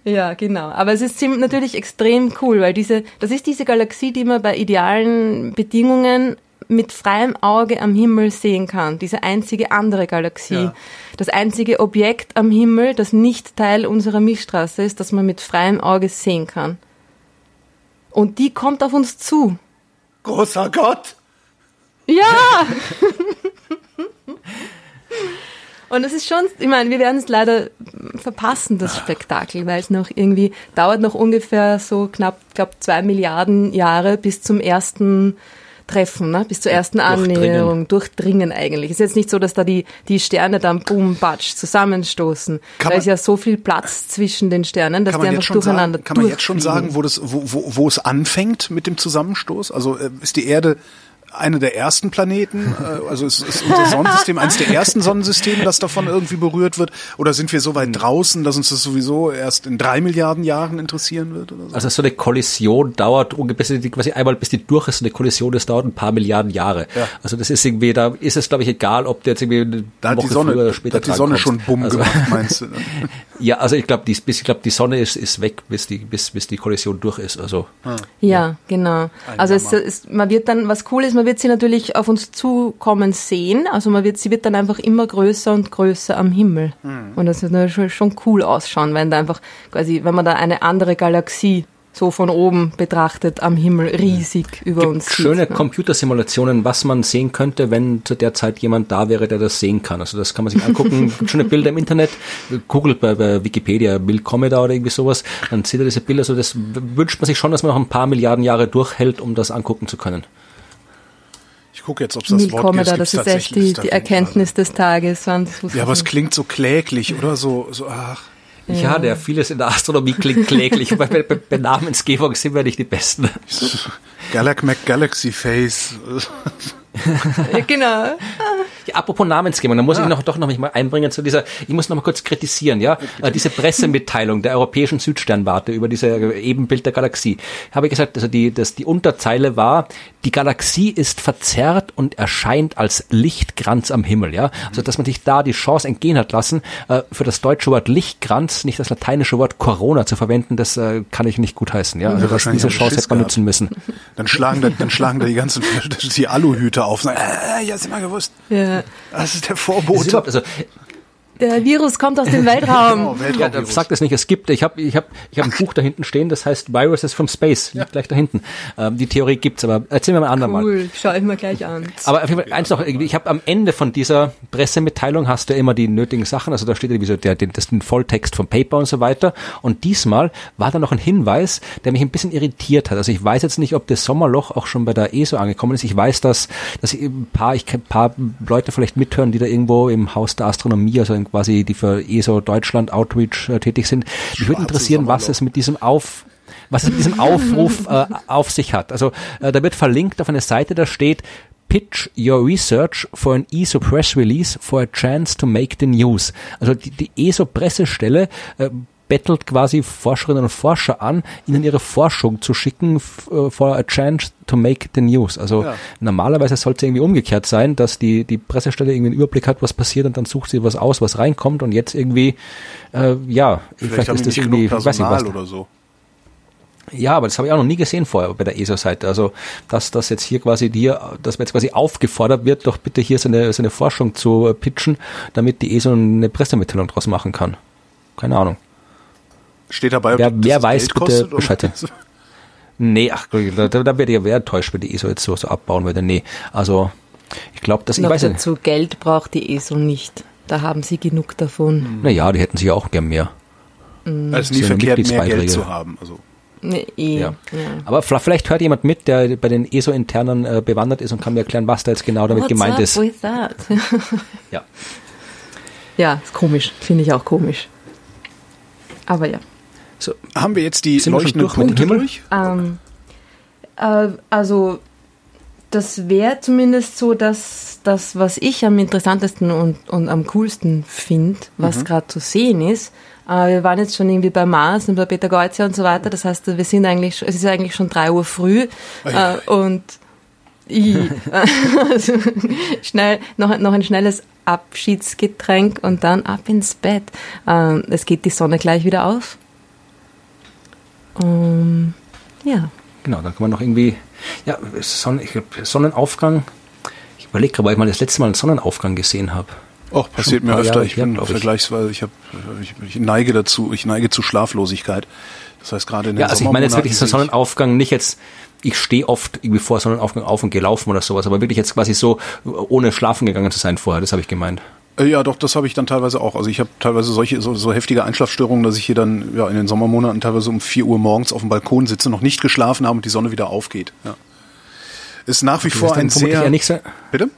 Ja, genau. Aber es ist natürlich extrem cool, weil diese, das ist diese Galaxie, die man bei idealen Bedingungen mit freiem Auge am Himmel sehen kann. Diese einzige andere Galaxie. Ja. Das einzige Objekt am Himmel, das nicht Teil unserer Milchstraße ist, das man mit freiem Auge sehen kann. Und die kommt auf uns zu. Großer Gott! Ja! Und es ist schon, ich meine, wir werden es leider verpassen, das Spektakel, weil es noch irgendwie dauert noch ungefähr so knapp, glaube zwei Milliarden Jahre bis zum ersten treffen, ne? bis zur ersten Annäherung, durchdringen eigentlich. Es ist jetzt nicht so, dass da die, die Sterne dann boom, batsch zusammenstoßen. Kann da ist ja so viel Platz zwischen den Sternen, dass die einfach durcheinander sagen, Kann man jetzt schon sagen, wo, das, wo, wo, wo es anfängt mit dem Zusammenstoß? Also äh, ist die Erde eine der ersten Planeten? Äh, also ist, ist unser Sonnensystem eines der ersten Sonnensysteme, das davon irgendwie berührt wird? Oder sind wir so weit draußen, dass uns das sowieso erst in drei Milliarden Jahren interessieren wird? Oder so? Also so eine Kollision dauert ungefähr quasi einmal, bis die durch ist, eine Kollision, das dauert ein paar Milliarden Jahre. Ja. Also das ist irgendwie, da ist es glaube ich egal, ob der jetzt irgendwie eine da hat Woche die Sonne, früher oder später da hat die Sonne schon bumm also, gemacht, meinst du? ja, also ich glaube, die, ich glaube, die Sonne ist, ist weg, bis die, bis, bis die Kollision durch ist. Also ja, ja genau. Also es, es, man wird dann, was cool ist, man wird sie natürlich auf uns zukommen sehen. Also man wird, sie wird dann einfach immer größer und größer am Himmel. Mhm. Und das wird schon, schon cool ausschauen, wenn da einfach quasi, wenn man da eine andere Galaxie so von oben betrachtet am Himmel riesig mhm. über Gibt uns sieht. Schöne ne? Computersimulationen, was man sehen könnte, wenn zu der Zeit jemand da wäre, der das sehen kann. Also das kann man sich angucken. Schöne Bilder im Internet. Googelt bei, bei Wikipedia Bild Comeda oder irgendwie sowas. Dann seht ihr diese Bilder. Also das wünscht man sich schon, dass man noch ein paar Milliarden Jahre durchhält, um das angucken zu können. Ich gucke jetzt, ob es das Wort gibt. Da, das ist echt die, die Erkenntnis des Tages. Ja, aber es klingt so kläglich, oder? So, so ach. Ja, ja der vieles in der Astronomie klingt kläglich. bei, bei, bei Namensgebung sind wir nicht die Besten. Galax McGalaxy Face. genau. Ja, apropos Namensgebung, da muss ja. ich noch doch noch mich mal einbringen zu dieser, ich muss noch mal kurz kritisieren, ja, äh, diese Pressemitteilung der europäischen Südsternwarte über diese Ebenbild der Galaxie. Ich habe gesagt, also die, dass die Unterzeile war, die Galaxie ist verzerrt und erscheint als Lichtkranz am Himmel, ja. Also, dass man sich da die Chance entgehen hat lassen, äh, für das deutsche Wort Lichtkranz nicht das lateinische Wort Corona zu verwenden, das äh, kann ich nicht gutheißen, ja. Also, dass diese Chance hätte man nutzen müssen. Dann schlagen da, dann schlagen da die ganzen, die Aluhüte auf und sagen, äh, ja, hast immer gewusst. Ja. Das ist der Vorbote. also, der Virus kommt aus dem Weltraum. Genau, ja, sag das nicht. Es gibt, ich habe ich hab, ich hab ein Buch da hinten stehen, das heißt Viruses from Space, ja. gleich da hinten. Ähm, die Theorie gibt's, aber erzählen wir mal ein andermal. Cool, schau ich mir gleich an. Aber auf jeden Fall eins noch, ich habe am Ende von dieser Pressemitteilung hast du immer die nötigen Sachen, also da steht ja wie so der, das den Volltext vom Paper und so weiter. Und diesmal war da noch ein Hinweis, der mich ein bisschen irritiert hat. Also ich weiß jetzt nicht, ob das Sommerloch auch schon bei der ESO angekommen ist. Ich weiß, dass, dass ein paar, ich ein paar Leute vielleicht mithören, die da irgendwo im Haus der Astronomie, also quasi die für ESO Deutschland Outreach äh, tätig sind. Mich würde interessieren, was es mit diesem Auf was es mit diesem Aufruf äh, auf sich hat. Also äh, da wird verlinkt auf eine Seite, da steht Pitch your research for an ESO press release for a chance to make the news. Also die, die ESO Pressestelle äh, bettelt quasi Forscherinnen und Forscher an, ihnen ihre Forschung zu schicken uh, for a chance to make the news. Also ja. normalerweise sollte es irgendwie umgekehrt sein, dass die, die Pressestelle irgendwie einen Überblick hat, was passiert und dann sucht sie was aus, was reinkommt und jetzt irgendwie, äh, ja, vielleicht, vielleicht ist das irgendwie, weiß ich was. Oder so. Ja, aber das habe ich auch noch nie gesehen vorher bei der ESA-Seite. Also, dass das jetzt hier quasi dir, dass man jetzt quasi aufgefordert wird, doch bitte hier seine, seine Forschung zu pitchen, damit die ESA eine Pressemitteilung draus machen kann. Keine Ahnung. Steht dabei, wer, wer weiß, bitte Bescheid. Nee, ach, da, da wäre ich ja enttäuscht, wenn die ESO jetzt so, so abbauen würde. Nee, also ich glaube, dass Noch ich weiß dazu nicht. Geld braucht die ESO nicht. Da haben sie genug davon. Naja, die hätten sie auch gern mehr. Mhm. Ist nie verkehrt, mehr Geld zu haben. Also. Nee, eh, ja. ja. Aber vielleicht hört jemand mit, der bei den ESO-internen äh, bewandert ist und kann mir erklären, was da jetzt genau damit What's gemeint ist. With that? ja. Ja, ist komisch. Finde ich auch komisch. Aber ja. So, haben wir jetzt die leuchtenden Punkte durch? Ähm, äh, also das wäre zumindest so, dass das, was ich am interessantesten und, und am coolsten finde, was mhm. gerade zu sehen ist, äh, wir waren jetzt schon irgendwie bei Mars und bei Peter Geuze und so weiter. Das heißt, wir sind eigentlich, es ist eigentlich schon drei Uhr früh äh, und ich, also schnell, noch, noch ein schnelles Abschiedsgetränk und dann ab ins Bett. Äh, es geht die Sonne gleich wieder auf. Um, ja. Genau, dann kann man noch irgendwie, ja, Sonnen, ich glaub, Sonnenaufgang. Ich überlege gerade, weil ich mal das letzte Mal einen Sonnenaufgang gesehen habe. Auch passiert mir öfter. Jahre ich bin her, vergleichsweise, ich, hab, ich, ich, neige dazu, ich neige zu Schlaflosigkeit. Das heißt gerade in den Ja, also ich meine jetzt wirklich so Sonnenaufgang, nicht jetzt, ich stehe oft irgendwie vor Sonnenaufgang auf und gelaufen oder sowas, aber wirklich jetzt quasi so, ohne schlafen gegangen zu sein vorher, das habe ich gemeint. Äh, ja, doch, das habe ich dann teilweise auch. Also ich habe teilweise solche so, so heftige Einschlafstörungen, dass ich hier dann ja in den Sommermonaten teilweise um vier Uhr morgens auf dem Balkon sitze, noch nicht geschlafen habe und die Sonne wieder aufgeht. Ja. ist nach wie vor ein sehr... So bitte?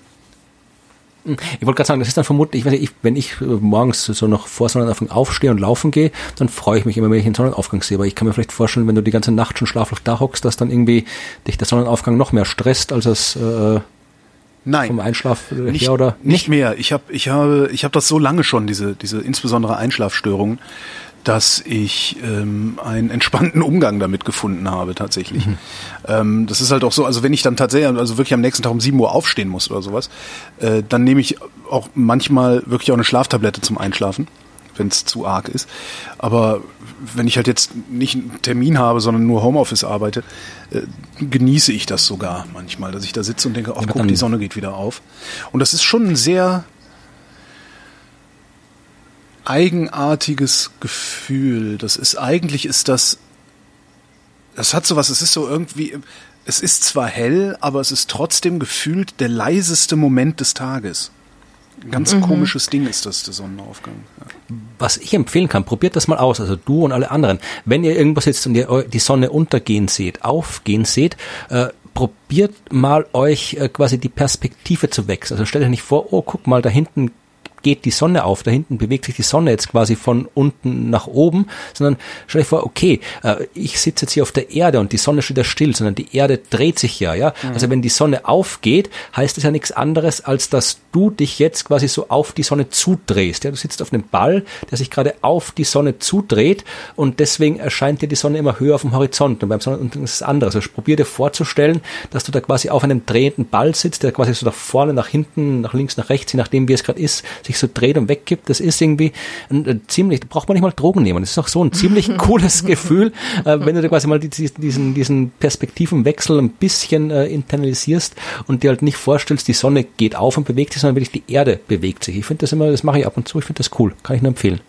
Ich wollte gerade sagen, das ist dann vermutlich, ich weiß nicht, wenn ich morgens so noch vor Sonnenaufgang aufstehe und laufen gehe, dann freue ich mich immer, wenn ich den Sonnenaufgang sehe. Aber ich kann mir vielleicht vorstellen, wenn du die ganze Nacht schon schlaflos da hockst, dass dann irgendwie dich der Sonnenaufgang noch mehr stresst, als es äh, Nein, vom Einschlaf nicht, her, oder nicht? nicht mehr. Ich habe ich habe ich habe das so lange schon diese diese insbesondere Einschlafstörungen, dass ich ähm, einen entspannten Umgang damit gefunden habe tatsächlich. Mhm. Ähm, das ist halt auch so, also wenn ich dann tatsächlich, also wirklich am nächsten Tag um 7 Uhr aufstehen muss oder sowas, äh, dann nehme ich auch manchmal wirklich auch eine Schlaftablette zum Einschlafen, wenn es zu arg ist. Aber wenn ich halt jetzt nicht einen Termin habe, sondern nur Homeoffice arbeite, äh, genieße ich das sogar manchmal, dass ich da sitze und denke, ach guck, die Sonne geht wieder auf. Und das ist schon ein sehr eigenartiges Gefühl. Das ist eigentlich ist das, das hat sowas. Es ist so irgendwie, es ist zwar hell, aber es ist trotzdem gefühlt der leiseste Moment des Tages. Ein ganz mhm. komisches Ding ist das, der Sonnenaufgang. Ja. Was ich empfehlen kann, probiert das mal aus, also du und alle anderen. Wenn ihr irgendwo sitzt und ihr die Sonne untergehen seht, aufgehen seht, äh, probiert mal euch äh, quasi die Perspektive zu wechseln. Also stellt euch nicht vor, oh, guck mal, da hinten geht die Sonne auf, da hinten bewegt sich die Sonne jetzt quasi von unten nach oben, sondern stell dir vor, okay, äh, ich sitze jetzt hier auf der Erde und die Sonne steht da still, sondern die Erde dreht sich ja, ja. Mhm. Also wenn die Sonne aufgeht, heißt das ja nichts anderes, als dass du dich jetzt quasi so auf die Sonne zudrehst. Ja, du sitzt auf einem Ball, der sich gerade auf die Sonne zudreht und deswegen erscheint dir die Sonne immer höher auf dem Horizont und beim Sonnenuntergang ist es anders. Also probier dir vorzustellen, dass du da quasi auf einem drehenden Ball sitzt, der quasi so nach vorne, nach hinten, nach links, nach rechts, je nachdem wie es gerade ist, sich sich so dreht und weggibt, das ist irgendwie ein, ein ziemlich, da braucht man nicht mal Drogen nehmen. Das ist auch so ein ziemlich cooles Gefühl, äh, wenn du dir quasi mal diesen, diesen Perspektivenwechsel ein bisschen äh, internalisierst und dir halt nicht vorstellst, die Sonne geht auf und bewegt sich, sondern wirklich die Erde bewegt sich. Ich finde das immer, das mache ich ab und zu, ich finde das cool, kann ich nur empfehlen.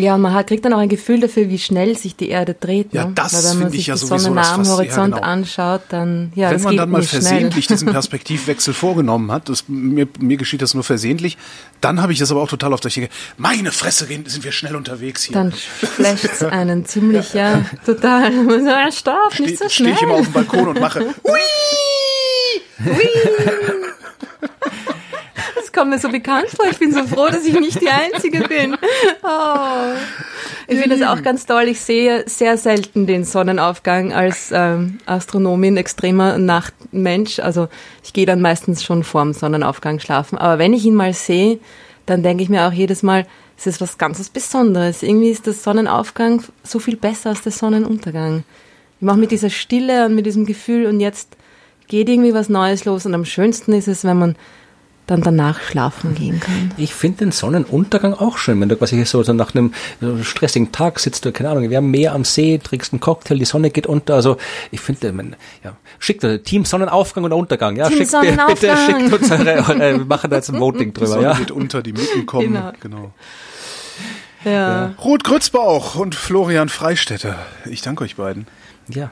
Ja, man hat, kriegt dann auch ein Gefühl dafür, wie schnell sich die Erde dreht. Ja, ne? das finde ich ja sowieso Sonne nah am Horizont ja, genau. anschaut, dann ja, Wenn man dann mal versehentlich schnell. diesen Perspektivwechsel vorgenommen hat, das, mir, mir geschieht das nur versehentlich, dann habe ich das aber auch total auf der Strecke. Meine Fresse, sind wir schnell unterwegs hier. Dann flecht einen ziemlich, ja, total. Stopp, nicht so schnell. Stehe ich immer auf dem Balkon und mache. Ui! Kommt mir so bekannt vor. Ich bin so froh, dass ich nicht die Einzige bin. Oh. Ich finde das auch ganz toll. Ich sehe sehr selten den Sonnenaufgang als ähm, Astronomin, extremer Nachtmensch. Also ich gehe dann meistens schon vorm Sonnenaufgang schlafen. Aber wenn ich ihn mal sehe, dann denke ich mir auch jedes Mal, es ist was ganz Besonderes. Irgendwie ist der Sonnenaufgang so viel besser als der Sonnenuntergang. Ich mache mit dieser Stille und mit diesem Gefühl und jetzt geht irgendwie was Neues los. Und am schönsten ist es, wenn man dann danach schlafen gehen kann. Ich finde den Sonnenuntergang auch schön, wenn du quasi so, so nach einem stressigen Tag sitzt, du, keine Ahnung, wir haben Meer am See, trinkst einen Cocktail, die Sonne geht unter, also ich finde, ja, schickt Team Sonnenaufgang oder Untergang, ja, Team schickt bitte, schickt uns eure, äh, wir machen da jetzt ein Voting drüber, die Sonne ja. geht unter, die Mücken kommen, genau. genau. Ja. ja. Ruth Grützbauch und Florian Freistetter. Ich danke euch beiden. Ja,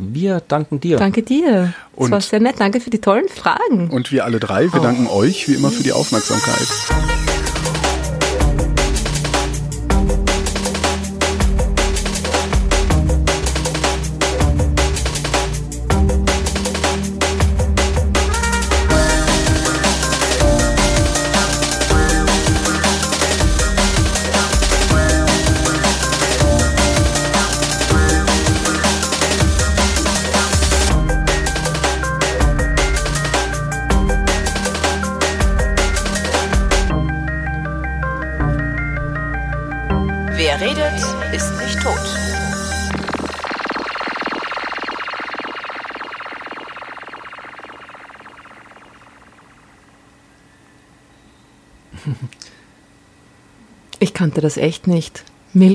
wir danken dir. Danke dir. Das und war sehr nett. Danke für die tollen Fragen. Und wir alle drei, wir oh. danken euch wie immer für die Aufmerksamkeit. Kannte das echt nicht.